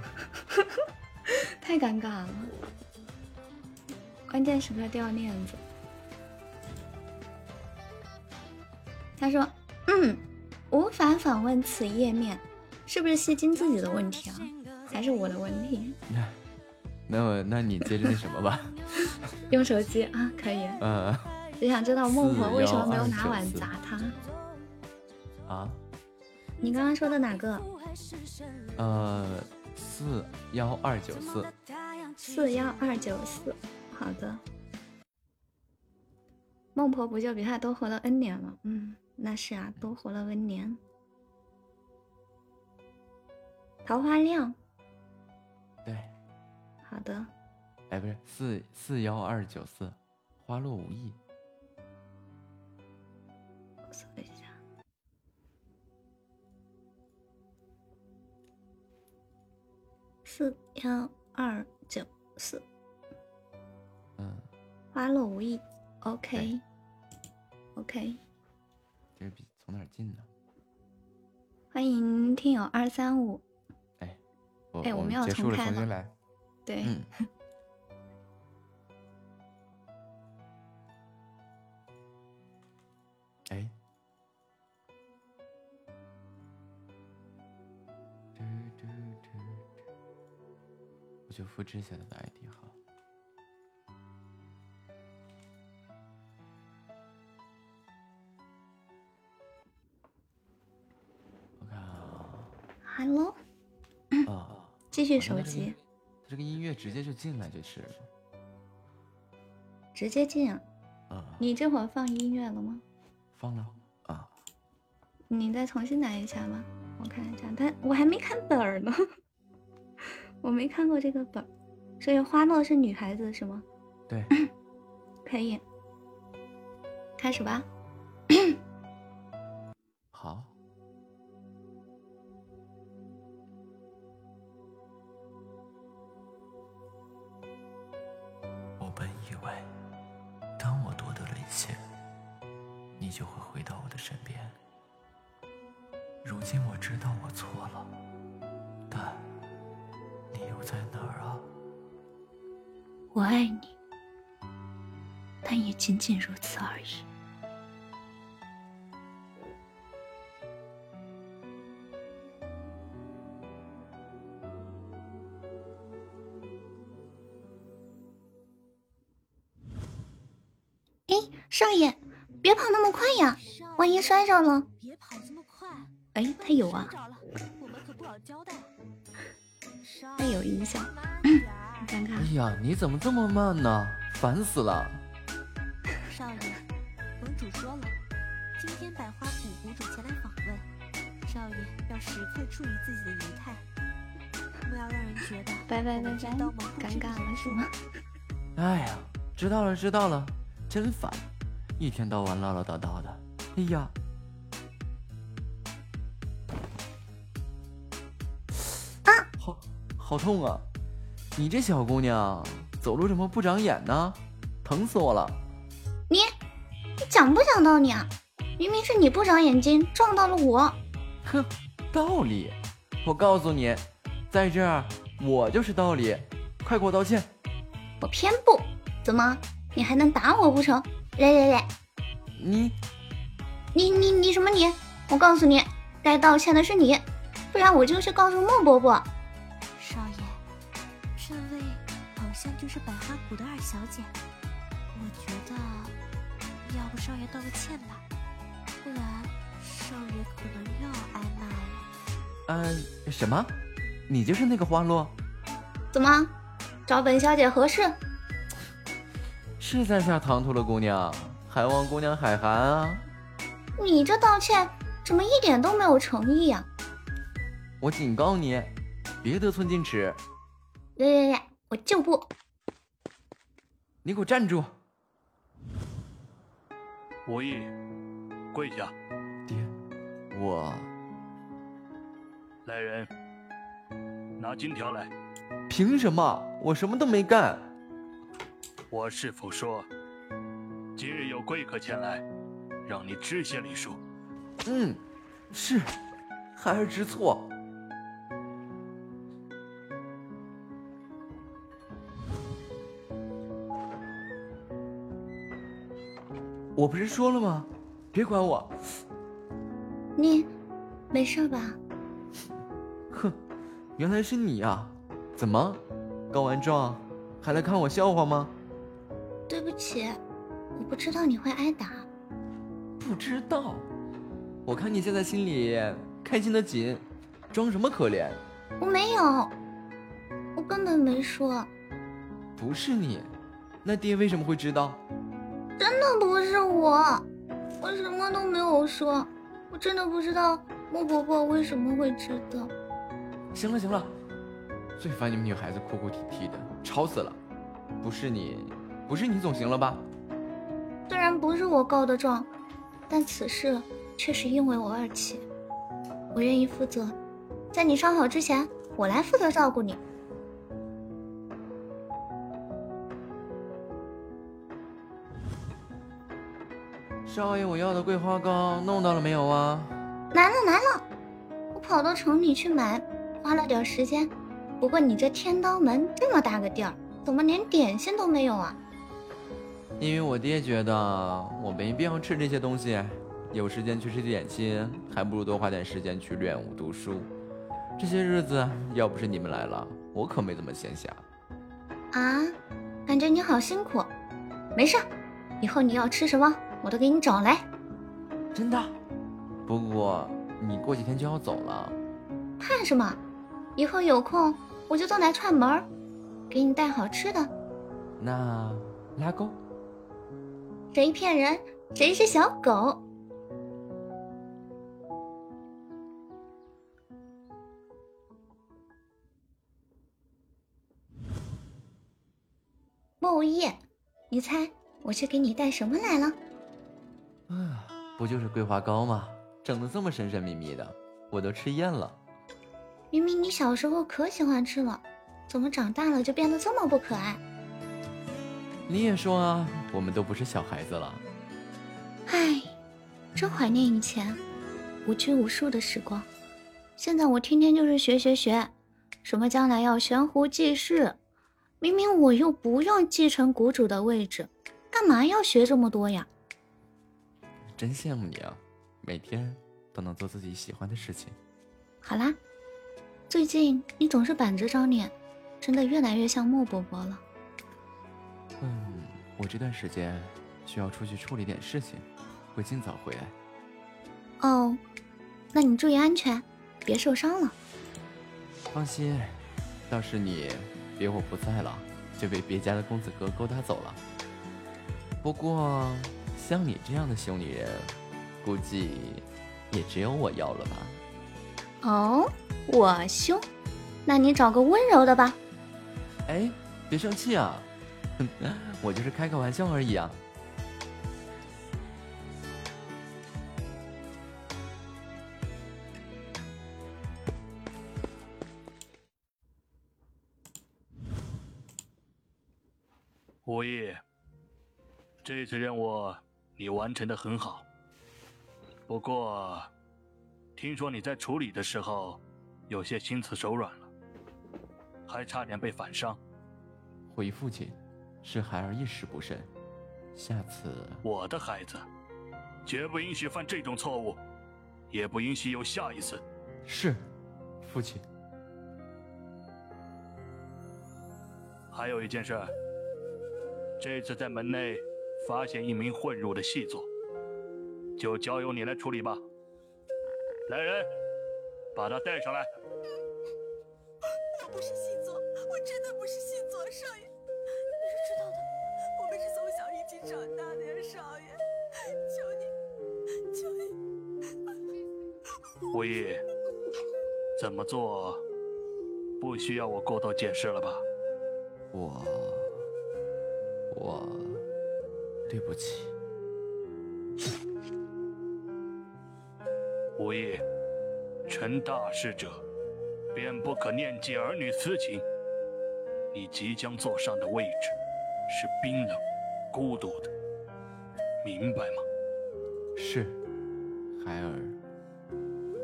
<laughs> 太尴尬了，关键时刻掉链子。他说：“嗯，无法访问此页面，是不是吸金自己的问题啊？还是我的问题？” <laughs> 那我那你接着那什么吧。<laughs> 用手机啊，可以。嗯。只想知道孟婆为什么没有拿碗砸他。啊？你刚刚说的哪个？呃，四幺二九四。四幺二九四，好的。孟婆不就比他多活了 N 年了？嗯。那是啊，多活了 N 年。桃花亮。对。好的。哎，不是四四幺二九四，花落无意。我搜一下。四幺二九四。嗯。花落无意。OK。OK。这是比从哪进呢？欢迎听友二三五我哎我们要结束了重开了重新来。对，嗯。就复制一下他的 ID Hello，啊，继续手机这个音乐直接就进来就是了。直接进啊。啊，你这会儿放音乐了吗？放了啊，你再重新来一下吧，我看一下。但我还没看本儿呢，<laughs> 我没看过这个本儿，所以花落是女孩子是吗？对，可以，开始吧。身边。如今我知道我错了，但你又在哪儿啊？我爱你，但也仅仅如此而已。万一摔着了。别跑这么快。哎，他有啊，找了，我们可不好交代。他有音效，很尴尬哎。呀，你怎么这么慢呢？烦死了！少爷，盟主说了，今天百花谷谷主前来访问，少爷要时刻注意自己的仪态，不要让人觉得拜拜拜拜尴尬了是吗？<laughs> 哎呀，知道了知道了，真烦，一天到晚唠唠叨叨的。哎呀，啊，好，好痛啊！你这小姑娘走路怎么不长眼呢？疼死我了！你，你讲不讲道理啊？明明是你不长眼睛撞到了我。哼，道理，我告诉你，在这儿我就是道理，快给我道歉！我偏不，怎么？你还能打我不成？来来来，你你你你什么你？我告诉你，该道歉的是你，不然我就去告诉莫伯伯。少爷，这位好像就是百花谷的二小姐，我觉得要不少爷道个歉吧，不然少爷可能又要挨骂了。呃，什么？你就是那个花落？怎么？找本小姐何事？是在下唐突了姑娘，还望姑娘海涵啊！你这道歉怎么一点都没有诚意呀、我警告你，别得寸进尺！来来来，我就不。你给我站住！无意，跪下。爹，我来人，拿金条来。凭什么？我什么都没干。我是否说，今日有贵客前来，让你知些礼数？嗯，是，孩儿知错。我不是说了吗？别管我！你没事吧？哼，原来是你呀、怎么，告完状还来看我笑话吗？对不起，我不知道你会挨打。不知道，我看你现在心里开心的紧，装什么可怜？我没有，我根本没说，不是你，那爹为什么会知道？真的不是我，我什么都没有说，我真的不知道莫伯伯为什么会知道。行了行了，最烦你们女孩子哭哭啼啼的，吵死了。不是你，不是你总行了吧？虽然不是我告的状，但此事却是因为我而起，我愿意负责，在你伤好之前，我来负责照顾你。少爷，我要的桂花糕弄到了没有啊？来了来了，我跑到城里去买，花了点时间，不过你这天刀门这么大个地儿，怎么连点心都没有啊？因为我爹觉得我没必要吃这些东西，有时间去吃点心，还不如多花点时间去练武读书。这些日子要不是你们来了，我可没怎么闲暇。啊，感觉你好辛苦。没事，以后你要吃什么，我都给你找来。真的？不过你过几天就要走了。怕什么？以后有空我就都来串门儿，给你带好吃的。那拉钩？谁骗人？谁是小狗？莫无夜，你猜我去给你带什么来了？啊，不就是桂花糕吗？整的这么神神秘秘的，我都吃厌了。明明你小时候可喜欢吃了，怎么长大了就变得这么不可爱？你也说啊，我们都不是小孩子了。唉，真怀念以前无拘无束的时光。现在我天天就是学学学，什么将来要悬壶济世，明明我又不用继承谷主的位置，干嘛要学这么多呀？真羡慕你啊，每天都能做自己喜欢的事情。好啦，最近你总是板着张脸，真的越来越像莫伯伯了。嗯，我这段时间需要出去处理点事情，会尽早回来。哦，那你注意安全，别受伤了。放心，倒是你别我不在了，就被别家的公子哥勾搭走了。不过，像你这样的凶女人，估计也只有我要了吧？哦，我凶，那你找个温柔的吧。哎，别生气啊！<laughs> 我就是开个玩笑而已啊。无意，这次任务你完成的很好。不过，听说你在处理的时候有些心慈手软了，还差点被反伤。回父亲。是孩儿一时不慎，下次我的孩子绝不允许犯这种错误，也不允许有下一次。是，父亲。还有一件事，这次在门内发现一名混入的细作，就交由你来处理吧。来人，把他带上来。我不是细作，我真的不是长大点，少爷，求你，求你。无意，怎么做不需要我过多解释了吧？我，我，对不起。无意，成大事者，便不可念及儿女私情。你即将坐上的位置，是冰冷。孤独的，明白吗？是，孩儿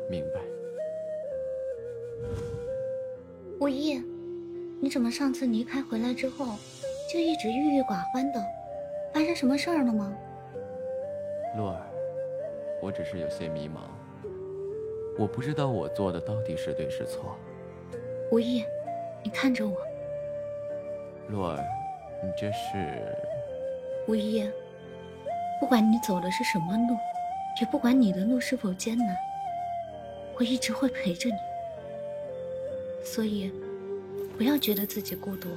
明白。无意，你怎么上次离开回来之后，就一直郁郁寡欢的？发生什么事儿了吗？洛儿，我只是有些迷茫，我不知道我做的到底是对是错。无意，你看着我。洛儿，你这是？无一，不管你走的是什么路，也不管你的路是否艰难，我一直会陪着你。所以，不要觉得自己孤独，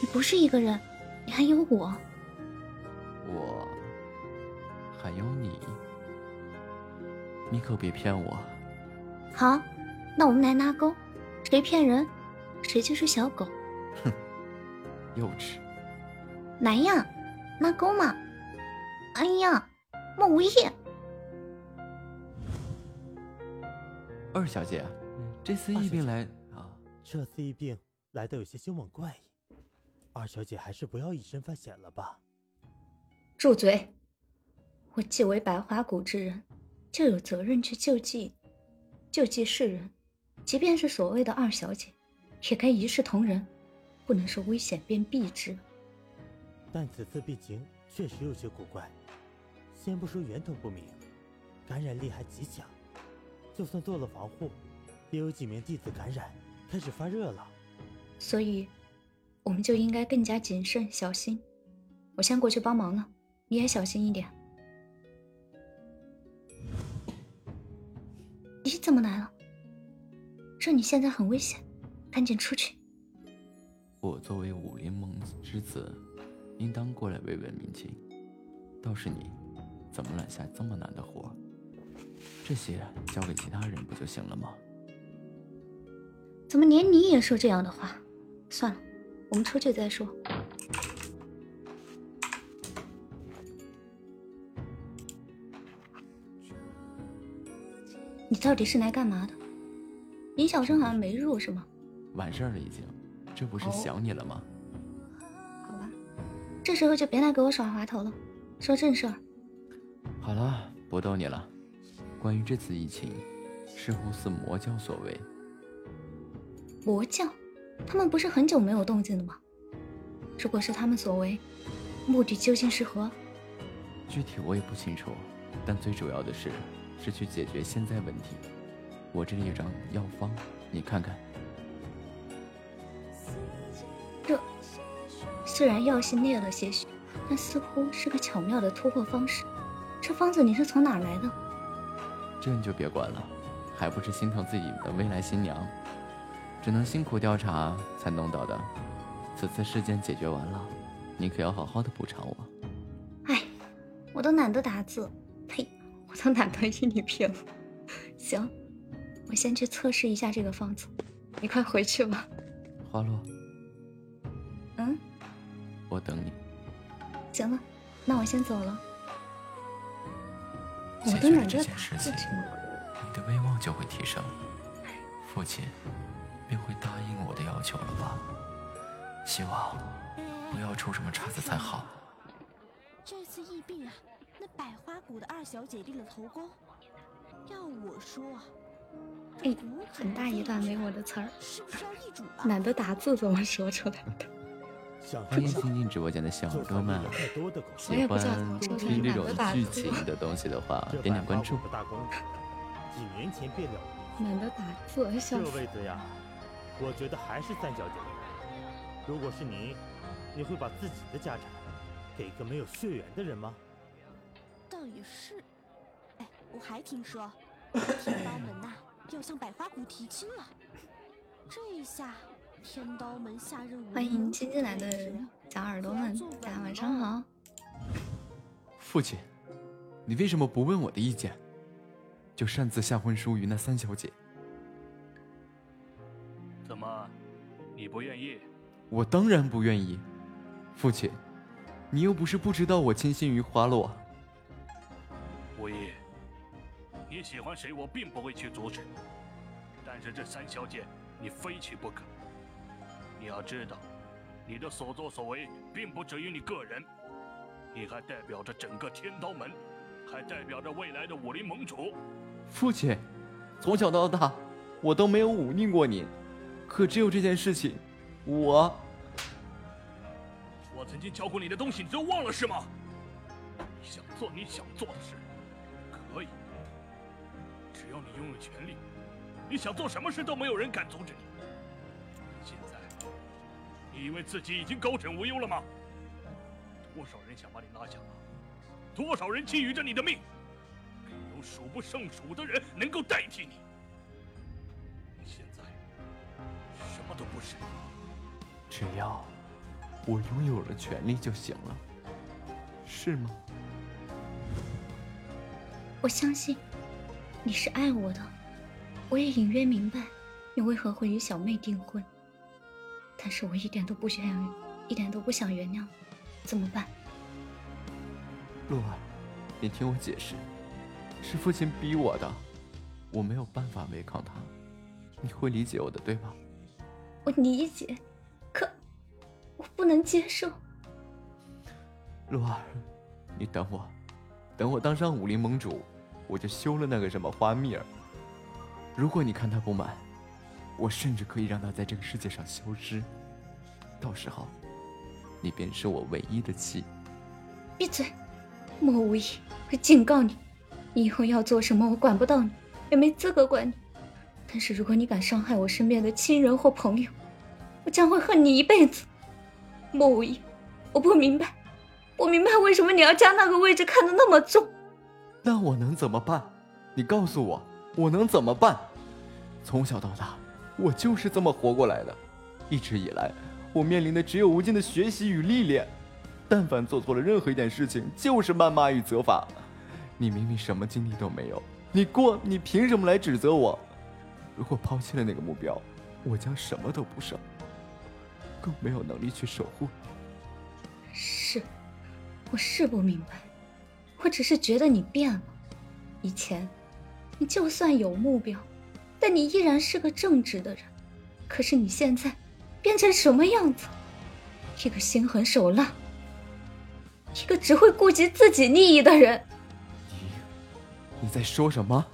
你不是一个人，你还有我。我还有你，你可别骗我。好，那我们来拉钩，谁骗人，谁就是小狗。哼，幼稚。来呀！拉钩嘛！哎呀，莫无意。二小姐，这次疫病来啊，这次疫病来的有些凶猛怪异，二小姐还是不要以身犯险了吧。住嘴！我既为白花谷之人，就有责任去救济、救济世人。即便是所谓的二小姐，也该一视同仁，不能说危险便避之。但此次病情确实有些古怪，先不说源头不明，感染力还极强，就算做了防护，也有几名弟子感染，开始发热了。所以，我们就应该更加谨慎小心。我先过去帮忙了，你也小心一点。你怎么来了？这里现在很危险，赶紧出去。我作为武林盟之子，应当过来慰问民情。倒是你，怎么揽下这么难的活？这些交给其他人不就行了吗？怎么连你也说这样的话？算了，我们出去再说。你到底是来干嘛的？林小生好像没入是吗？完事儿了已经，这不是想你了吗？这时候就别来给我耍滑头了，说正事儿。好了，不逗你了。关于这次疫情，似乎是魔教所为。魔教？他们不是很久没有动静了吗？如果是他们所为，目的究竟是何？具体我也不清楚，但最主要的是，是去解决现在问题。我这里有张药方，你看看。虽然药性烈了些许，但似乎是个巧妙的突破方式。这方子你是从哪来的？这你就别管了，还不是心疼自己的未来新娘。只能辛苦调查才弄到的。此次事件解决完了，你可要好好的补偿我。哎，我都懒得打字，呸，我都懒得与你拼了。<laughs> 行，我先去测试一下这个方子，你快回去吧。花落，嗯，我等你。行了，那我先走了。我解都懒得决了这件打字事情，了。你的威望就会提升，父亲便会答应我的要求了吧？希望不要出什么岔子才好。这次疫病啊，那百花谷的二小姐立了头功。要我说啊，哎，很大一段没我的词儿，是不是要易主啊？懒得打字怎么说出来的？欢迎新进直播间的小耳朵们，喜欢听这种剧情的东西的话，点点关注。大功，几年前便了。懒得打字，笑这。位子呀，我觉得还是三小姐。如果是你，你会把自己的家产给个没有血缘的人吗？倒也是。哎，我还听说天刀门呐、要向百花谷提亲了。这一下，天刀门下任武欢迎新进来的小耳朵们，大家晚上好。父亲，你为什么不问我的意见，就擅自下婚书于那三小姐？怎么，你不愿意？我当然不愿意。父亲，你又不是不知道我倾心于花落。无意，你喜欢谁，我并不会去阻止。但是这三小姐，你非娶不可。你要知道，你的所作所为并不止于你个人，你还代表着整个天刀门，还代表着未来的武林盟主。父亲，从小到大，我都没有忤逆过您，可只有这件事情，我我曾经教过你的东西，你都忘了是吗？你想做你想做的事，可以，只要你拥有权利，你想做什么事都没有人敢阻止你。你以为自己已经高枕无忧了吗？多少人想把你拉下马，多少人觊觎着你的命，有数不胜数的人能够代替你。你现在什么都不是。只要我拥有了权利就行了，是吗？我相信你是爱我的，我也隐约明白你为何会与小妹订婚，但是我一点都不想原，一点都不想原谅，怎么办？洛儿，你听我解释，是父亲逼我的，我没有办法违抗他，你会理解我的，对吧？我理解，可我不能接受。洛儿，你等我，等我当上武林盟主，我就休了那个什么花蜜儿。如果你看他不满，我甚至可以让他在这个世界上消失。到时候，你便是我唯一的妻。闭嘴，莫无意，我警告你，你以后要做什么，我管不到你，也没资格管你。但是如果你敢伤害我身边的亲人或朋友，我将会恨你一辈子。莫无意，我不明白，不明白为什么你要将那个位置看得那么重。那我能怎么办？你告诉我，我能怎么办？从小到大，我就是这么活过来的。一直以来，我面临的只有无尽的学习与历练。但凡做错了任何一点事情，就是谩骂与责罚。你明明什么经历都没有，你过，你凭什么来指责我？如果抛弃了那个目标，我将什么都不剩，更没有能力去守护你。是，我是不明白，我只是觉得你变了。以前，你就算有目标，但你依然是个正直的人。可是你现在，变成什么样子？一个心狠手辣，一个只会顾及自己利益的人。你，你在说什么？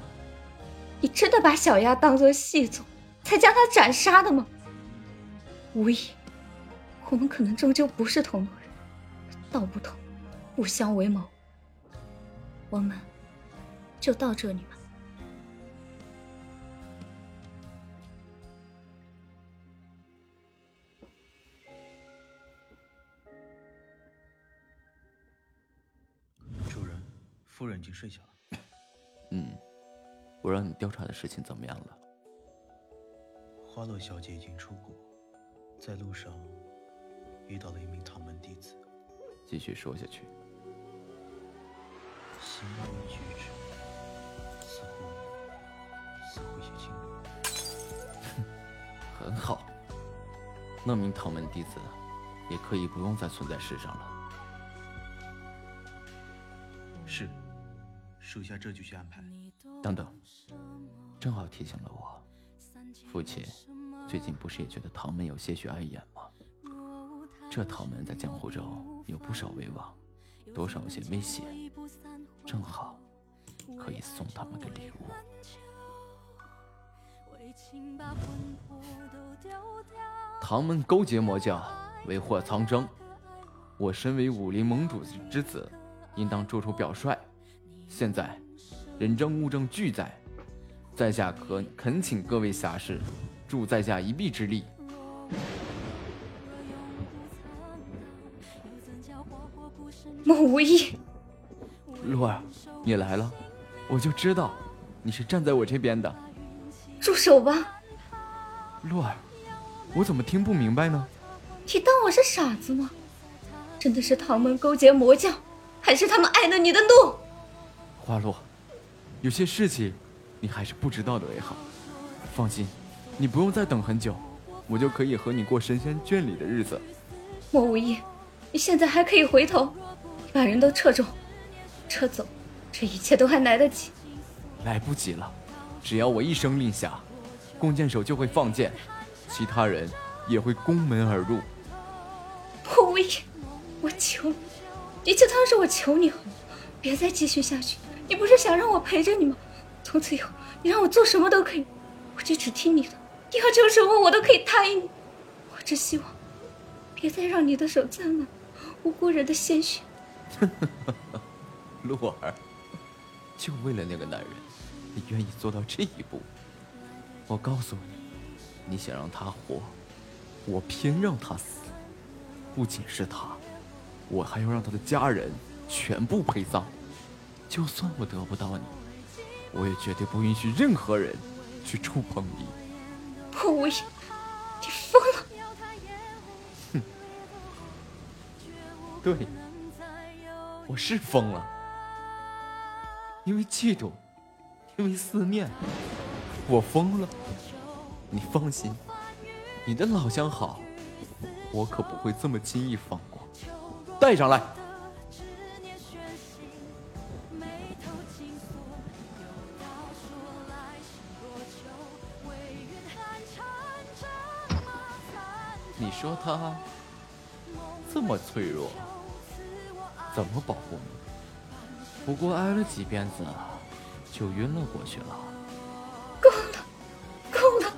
你真的把小丫当做细种，才将她斩杀的吗？无疑，我们可能终究不是同路人，道不同，不相为谋。我们就到这里夫人已经睡下了。嗯。我让你调查的事情怎么样了？花落小姐已经出国，在路上遇到了一名唐门弟子。继续说下去。行为举止似乎似乎有些轻哼，<laughs> 很好。那名唐门弟子也可以不用再存在世上了。是，属下这就去安排。等等，正好提醒了我，父亲最近不是也觉得唐门有些许碍眼吗？这唐门在江湖中有不少威望，多少有些威胁，正好可以送他们个礼物。唐门勾结魔教，为祸苍生，我身为武林盟主之子，应当做出表率。现在。人证物证俱在，在下恳恳请各位侠士助在下一臂之力。莫无意，洛儿，你来了，我就知道你是站在我这边的。住手吧，洛儿，我怎么听不明白呢？你当我是傻子吗？真的是唐门勾结魔教，还是他们爱了你的怒？花落。有些事情，你还是不知道的为好。放心，你不用再等很久，我就可以和你过神仙眷侣的日子。莫无意，你现在还可以回头，把人都撤走，撤走，这一切都还来得及。来不及了，只要我一声令下，弓箭手就会放箭，其他人也会攻门而入。莫无意，我求你，你就当是我求你了，别再继续下去。你不是想让我陪着你吗？从此以后，你让我做什么都可以，我就只听你的，要求什么我都可以答应你。我只希望，别再让你的手沾满无辜人的鲜血。<laughs> 洛儿，就为了那个男人，你愿意做到这一步？我告诉你，你想让他活，我偏让他死。不仅是他，我还要让他的家人全部陪葬。就算我得不到你，我也绝对不允许任何人去触碰你。我无言，你疯了！哼，对，我是疯了，因为嫉妒，因为思念，我疯了。你放心，你的老相好，我可不会这么轻易放过。带上来。你说他这么脆弱，怎么保护你？不过挨了几鞭子，就晕了过去了。够了，够了！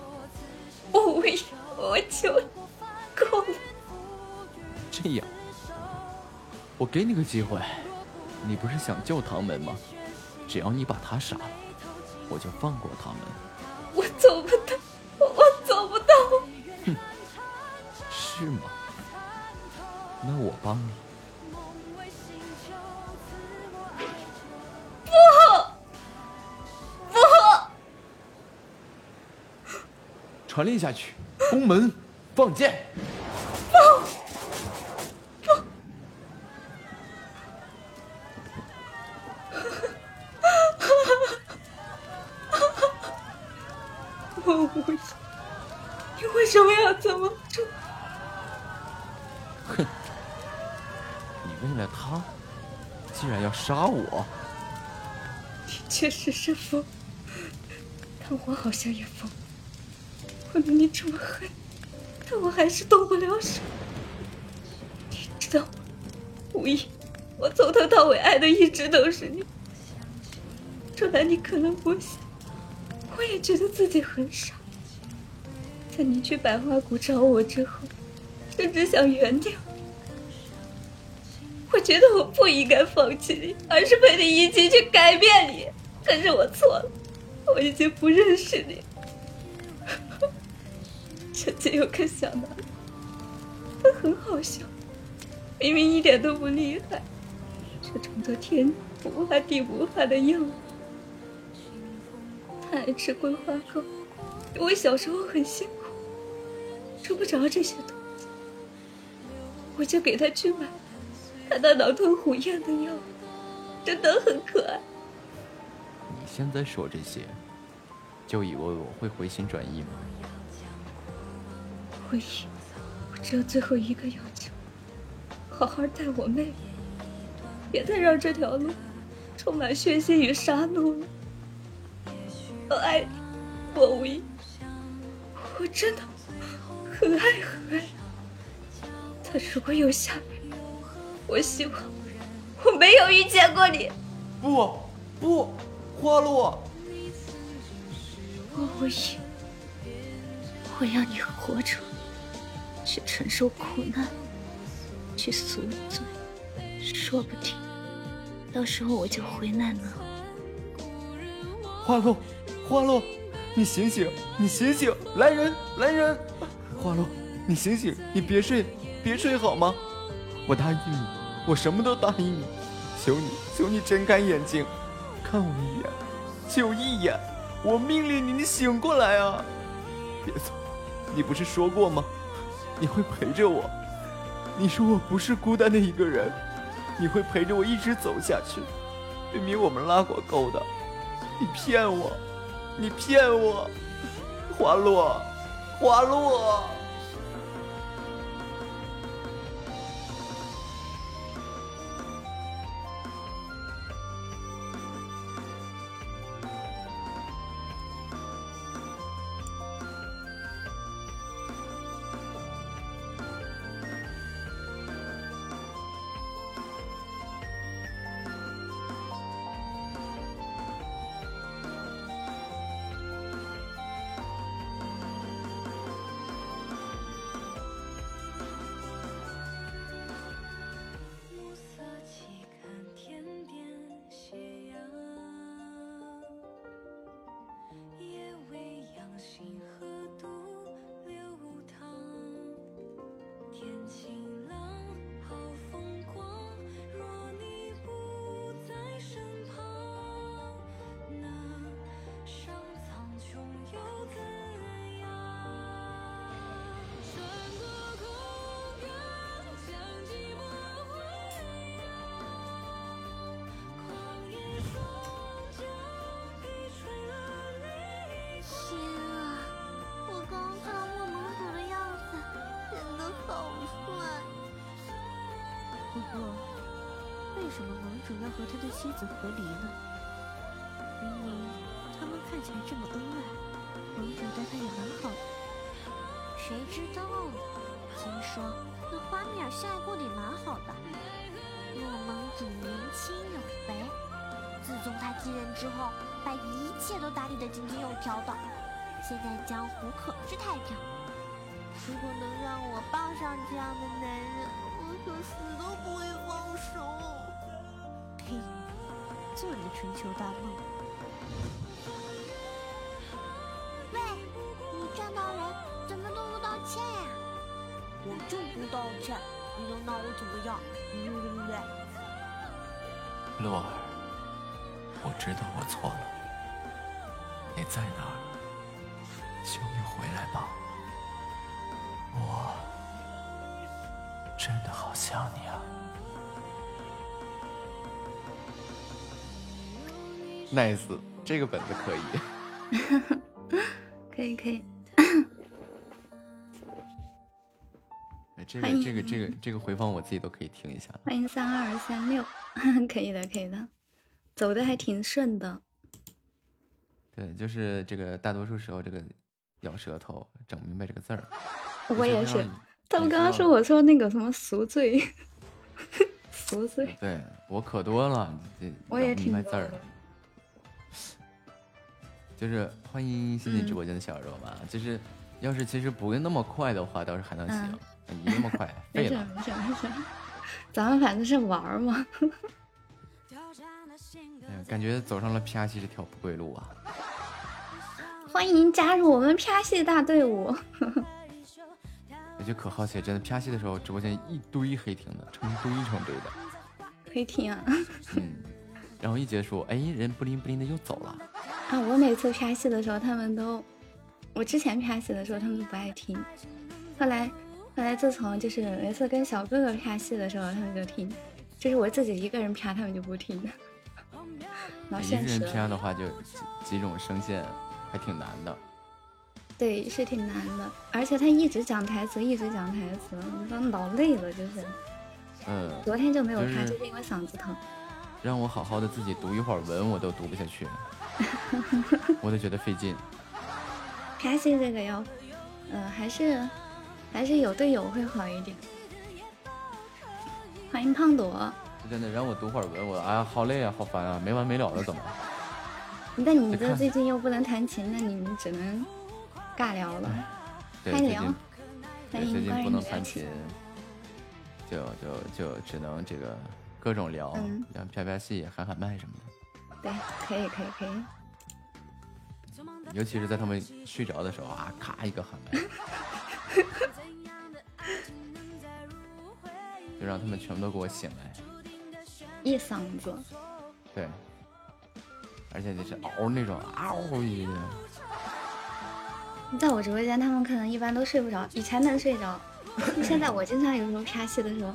我为我求你，够了！这样，我给你个机会，你不是想救唐门吗？只要你把他杀了，我就放过他们。我做不是吗？那我帮你。不，不，传令下去，宫门放箭。放，放。我无语，你为什么要这么做？哼，你为了他，竟然要杀我！你确实是疯，但我好像也疯。我对你这么恨，但我还是动不了手。你知道吗？无意，我从头到尾爱的一直都是你。虽然你可能不信，我也觉得自己很傻。在你去百花谷找我之后，甚至想原谅。我觉得我不应该放弃你，而是陪你一起去改变你。可是我错了，我已经不认识你。<laughs> 曾经有个小男孩，他很好笑，明明一点都不厉害，却装作天不怕地不怕的样子。他爱吃桂花糕，因为小时候很辛苦，吃不着这些东西，我就给他去买。他那狼吞虎咽的样子，真的很可爱。你现在说这些，就以为我会回心转意吗？回忆，我只有最后一个要求：好好待我妹妹，别再让这条路充满血腥与杀戮了。我爱你，我无意，我真的很爱很爱。但如果有下面，我希望我没有遇见过你。不不，花落。我无意，我要你活着，去承受苦难，去赎罪。说不定，到时候我就回来了。花落，花落，你醒醒，你醒醒！来人，来人！花落，你醒醒，你别睡，别睡好吗？我答应你，我什么都答应你，求你，求你睁开眼睛，看我一眼，就一眼，我命令你，你醒过来啊！别走，你不是说过吗？你会陪着我，你说我不是孤单的一个人，你会陪着我一直走下去。明明我们拉过钩的，你骗我，你骗我，花落，花落。什么盟主要和他的妻子和离呢？明明他们看起来这么恩爱，盟主对他也蛮好的。谁知道呢？听说那花米尔现在过得也蛮好的。莫盟主年轻有肥，自从他继任之后，把一切都打理得井井有条的。现在江湖可是太平。如果能让我抱上这样的男人，我可死。嘿，做你的春秋大梦。喂，你撞到人怎么都不道歉呀、我就不道歉，你能拿我怎么样？对不对？洛儿，我知道我错了，你在哪儿？求你回来吧，我真的好想你啊！nice，这个本子可以。<laughs> 可以可以，哎这个这个这个这个回放我自己都可以听一下。欢迎三二三六，可以的可以的，走的还挺顺的。对，就是这个大多数时候这个咬舌头整不明白这个字儿。我也是他们刚刚说我说那个什么赎罪，<laughs> 赎罪，对我可多了，这我也挺字儿了。就是欢迎新进直播间的小肉嘛，就是要是其实不那么快的话，倒是还能行。你那么快，废了。没事没事，咱们反正是玩嘛。<laughs> 哎呀感觉走上了 P R 七这条不归路啊！欢迎加入我们啪戏大队伍。<laughs> 我就可好奇，真的 P R 七的时候，直播间一堆黑亭的，成堆成堆的。黑听啊嗯，<laughs> 然后一结束，哎，人不灵不灵的又走了。啊！我每次拍戏的时候，他们都，我之前拍戏的时候，他们都不爱听，后来后来自从就是每次跟小哥哥拍戏的时候，他们就听，就是我自己一个人拍，他们就不听。<laughs> 老一个人现实了 P R 的话，就几几种声线还挺难的。对，是挺难的，而且他一直讲台词，一直讲台词，你说老累了，就是。嗯，昨天就没有就看，就是是因为嗓子疼。让我好好的自己读一会儿文，我都读不下去，<laughs> 我都觉得费劲。啪戏这个要，呃，还是还是有队友会好一点。欢迎胖朵，真的让我读会儿文，我哎呀好累啊，好烦啊，没完没了的怎么？<laughs> 那你这最近又不能弹琴，那你只能尬聊了。对，最开聊近，对最近不能弹琴，就就就只能这个各种聊，嗯然后拍拍戏、喊喊麦什么的。对，可以可以可以。尤其是在他们睡着的时候啊，咔一个喊麦，<laughs> 就让他们全部都给我醒来。一嗓子，对，而且就是嗷那种嗷一的，在我直播间，他们可能一般都睡不着，以前能睡着，现在我经常有时候 <laughs> 啪戏的时候，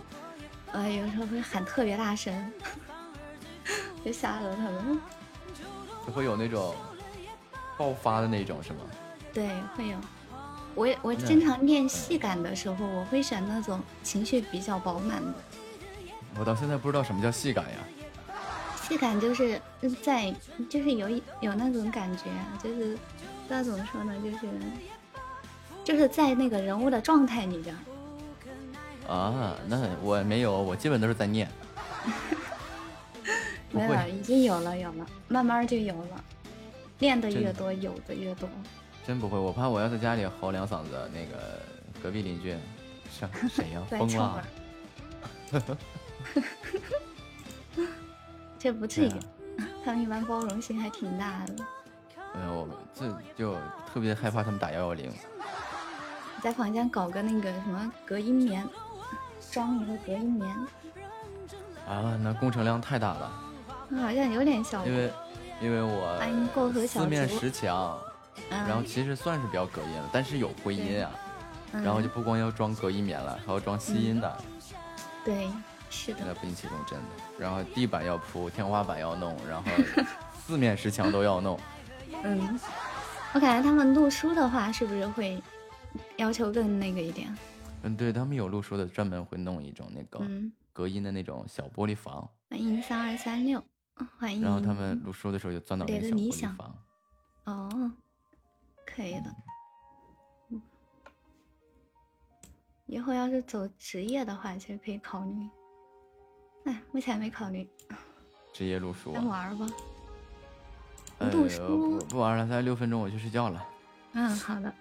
呃，有时候会喊特别大声，就吓到他们。就会有那种爆发的那种，是吗？对，会有。我我经常练戏感的时候，我会选那种情绪比较饱满的。我到现在不知道什么叫戏感呀。戏感就是在，就是有一有那种感觉，就是不知道怎么说呢，就是就是在那个人物的状态里边。啊，那我没有，我基本都是在念。<laughs> 没有，已经有了，有了，慢慢就有了。练的越多，有的越多。真不会，我怕我要在家里吼两嗓子，那个隔壁邻居上谁呀、<laughs> 来疯唱了会？<laughs> 这不至于他们一般包容性还挺大的。哎呦，我这就特别害怕他们打幺幺零。在房间搞个那个什么隔音棉，装一个隔音棉，啊，那工程量太大了，好像有点效果因。为因为我四面竹石墙，嗯然后其实算是比较隔音了，但是有回音啊。嗯然后就不光要装隔音棉了，还要装吸音的，对，是的，那不引起共振的。然后地板要铺，天花板要弄，然后四面石墙都要弄。<laughs> 嗯，我感觉他们录书的话，是不是会要求更那个一点？嗯，对他们有录书的，专门会弄一种那个嗯隔音的那种小玻璃房，欢迎三二三六，欢迎。然后他们录书的时候就钻到那别个小玻璃房。哦，可以的。嗯以后要是走职业的话，其实可以考虑。哎，目前没考虑，职业录书先啊，玩儿吧。呃，录书不不玩了，才六分钟我去睡觉了。嗯，好的。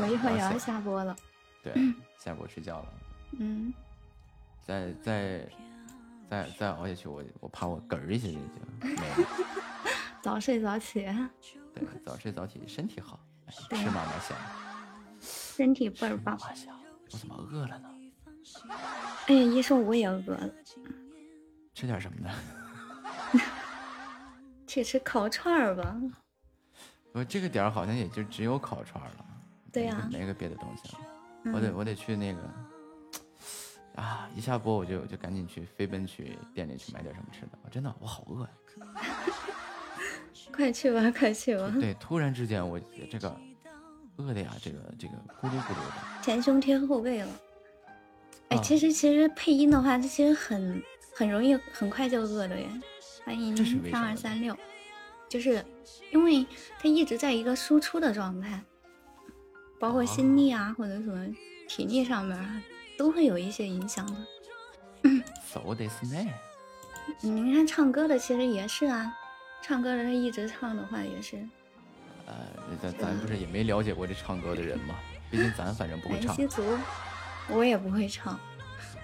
我一会儿也要下播了。对，下播睡觉了。嗯，再再再再熬下去，我我怕我嗝儿一下就就没了。<laughs> 早睡早起，对，早睡早起身体好，<laughs> 吃嘛嘛香。<laughs> 身体倍儿棒。我怎么饿了呢？哎呀，一说我也饿了，吃点什么呢？去吃烤串儿吧。我这个点儿好像也就只有烤串儿了，对呀、没个别的东西了。嗯我得我得去那个啊，一下播我就我就赶紧去飞奔去店里去买点什么吃的。我真的我好饿呀！<laughs> 快去吧，快去吧。对，突然之间我这个饿的呀，这个这个咕噜咕噜的。前胸贴后背了。哎，啊其实其实配音的话，这其实很很容易，很快就饿的耶。欢迎三二三六，就是因为它一直在一个输出的状态，包括心力啊、或者什么体力上面啊，都会有一些影响的。So this ne？你看唱歌的其实也是啊，唱歌的他一直唱的话也是。呃，咱咱不是也没了解过这唱歌的人吗？毕竟咱反正不会唱。族，我也不会唱，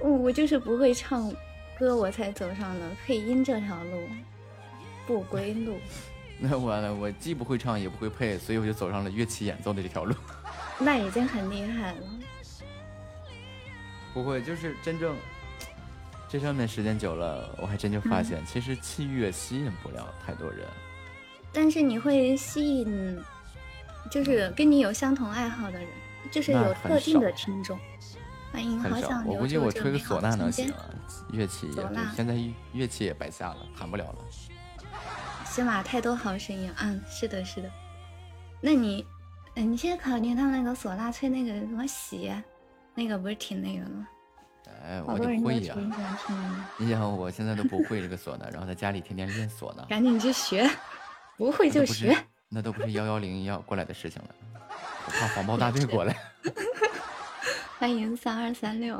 我我就是不会唱歌，我才走上了配音这条路，不归路。<laughs> 那完了，我既不会唱也不会配，所以我就走上了乐器演奏的这条路。那已经很厉害了。不会，就是真正这上面时间久了，我还真就发嗯现，其实器乐吸引不了太多人。但是你会吸引，就是跟你有相同爱好的人，就是有特定的听众。欢迎，好想留我估计我吹个唢呐能行。啊，乐器也现在乐乐器也白瞎了，弹不了了。喜马太多好声音，嗯，是的，是的。那你，嗯，你先考虑他们那个唢呐吹那个什么喜，那个不是挺那个的吗？哎，我多人都挺得会呀。<laughs> 你想，我现在都不会这个唢呐，然后在家里天天练唢呐，赶紧去学，不会就学。那都不是幺幺零要过来的事情了，我怕黄包大队过来。<laughs> 欢迎三二三六，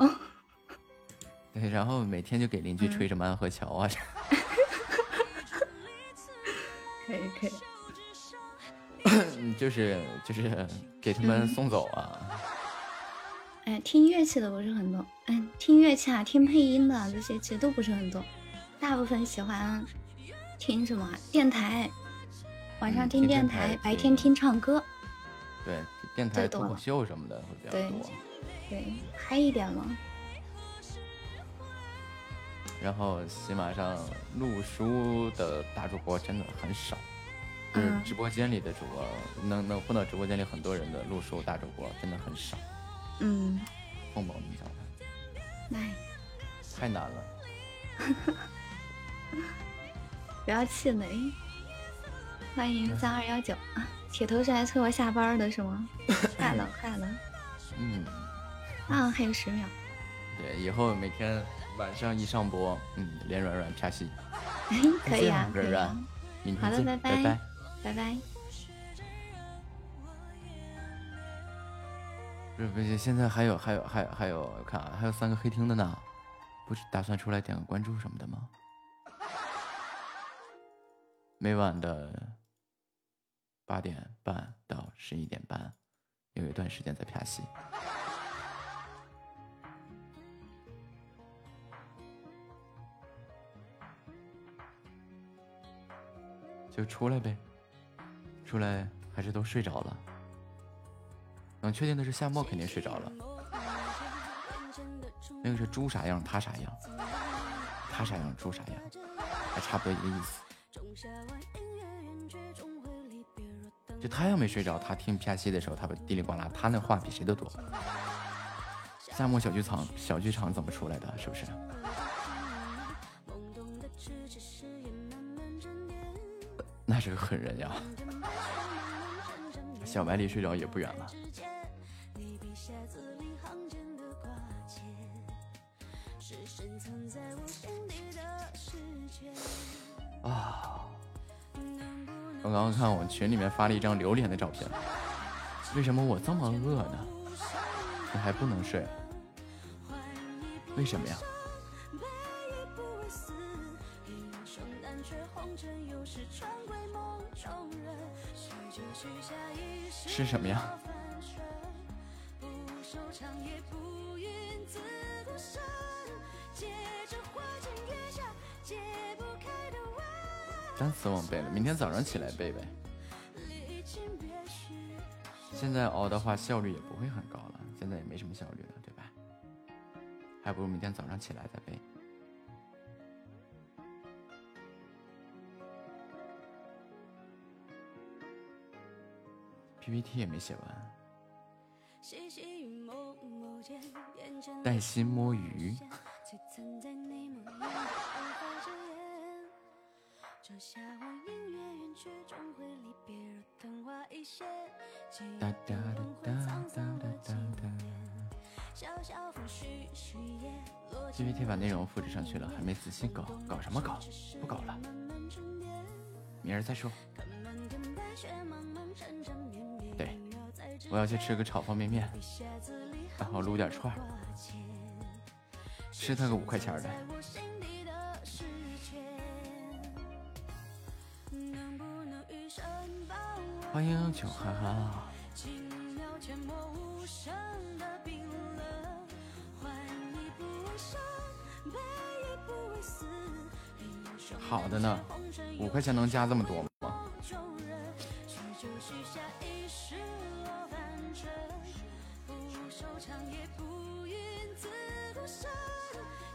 对，然后每天就给邻居嗯吹什么安河桥啊，<laughs> 可以可以。嗯就是就是给他们嗯送走啊。哎，听乐器的不是很多，哎，听乐器啊，听配音的这些其实都不是很多，大部分喜欢听什么电台，晚上嗯听电台台，白天听唱歌，对，电台脱口秀什么的会比较对多。对，嗨一点嘛。然后喜马上录书的大主播真的很少，就是嗯直播间里的主播能能混到直播间里很多人的路数大主播真的很少。嗯，凤宝，你想想，哎，太难了。<laughs> 不要气馁。欢迎三二幺九啊，铁头是来催我下班的是吗？<laughs> 快了快了嗯，啊，还有十秒。对，以后每天晚上一上播，嗯，脸软软啪戏。可以啊，软软好的，拜，拜拜拜。拜拜。不是不是，现在还有还有还有还有，看啊，还有三个黑厅的呢，不是打算出来点个关注什么的吗？每晚的八点半到十一点半，有一段时间在拍戏。就出来呗，出来还是都睡着了。能确定的是夏末肯定睡着了，那个是猪啥样他啥样，他啥样猪啥样，还差不多一个意思。就他要没睡着，他听 P R 戏的时候，他不叽里呱啦，他那话比谁都多。夏末小剧场小剧场怎么出来的？是不是？那是个狠人呀！小白离睡着也不远了。啊！我刚刚看我群里面发了一张榴莲的照片，为什么我这么饿呢？你还不能睡？为什么呀？是什么呀？单词忘背了，明天早上起来背呗。现在熬的话，效率也不会很高了，现在也没什么效率了，对吧？还不如明天早上起来再背。会离别，如昙花一现。记忆哒哒轮回哒沧桑的哒哒哒。小小风絮絮叶落 PPT 把内容复制上去了，还没仔细搞，搞什么搞？不搞了，明儿再说。我要去吃个炒方便面，然后撸点串，吃他个五块钱的。欢迎九哈哈，轻描阡陌无声的冰冷，欢意不为生，悲亦不为死。好的呢，五块钱能加这么多吗？中人，许就许下一世落凡尘，不收场也不允自孤身，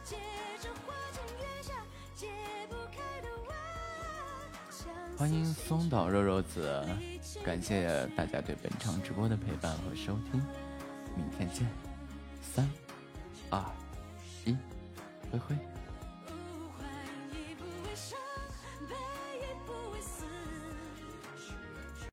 借着花前月下解不开的弯。欢迎松岛肉肉子，感谢大家对本场直播的陪伴和收听，明天见，三、二、一，挥挥。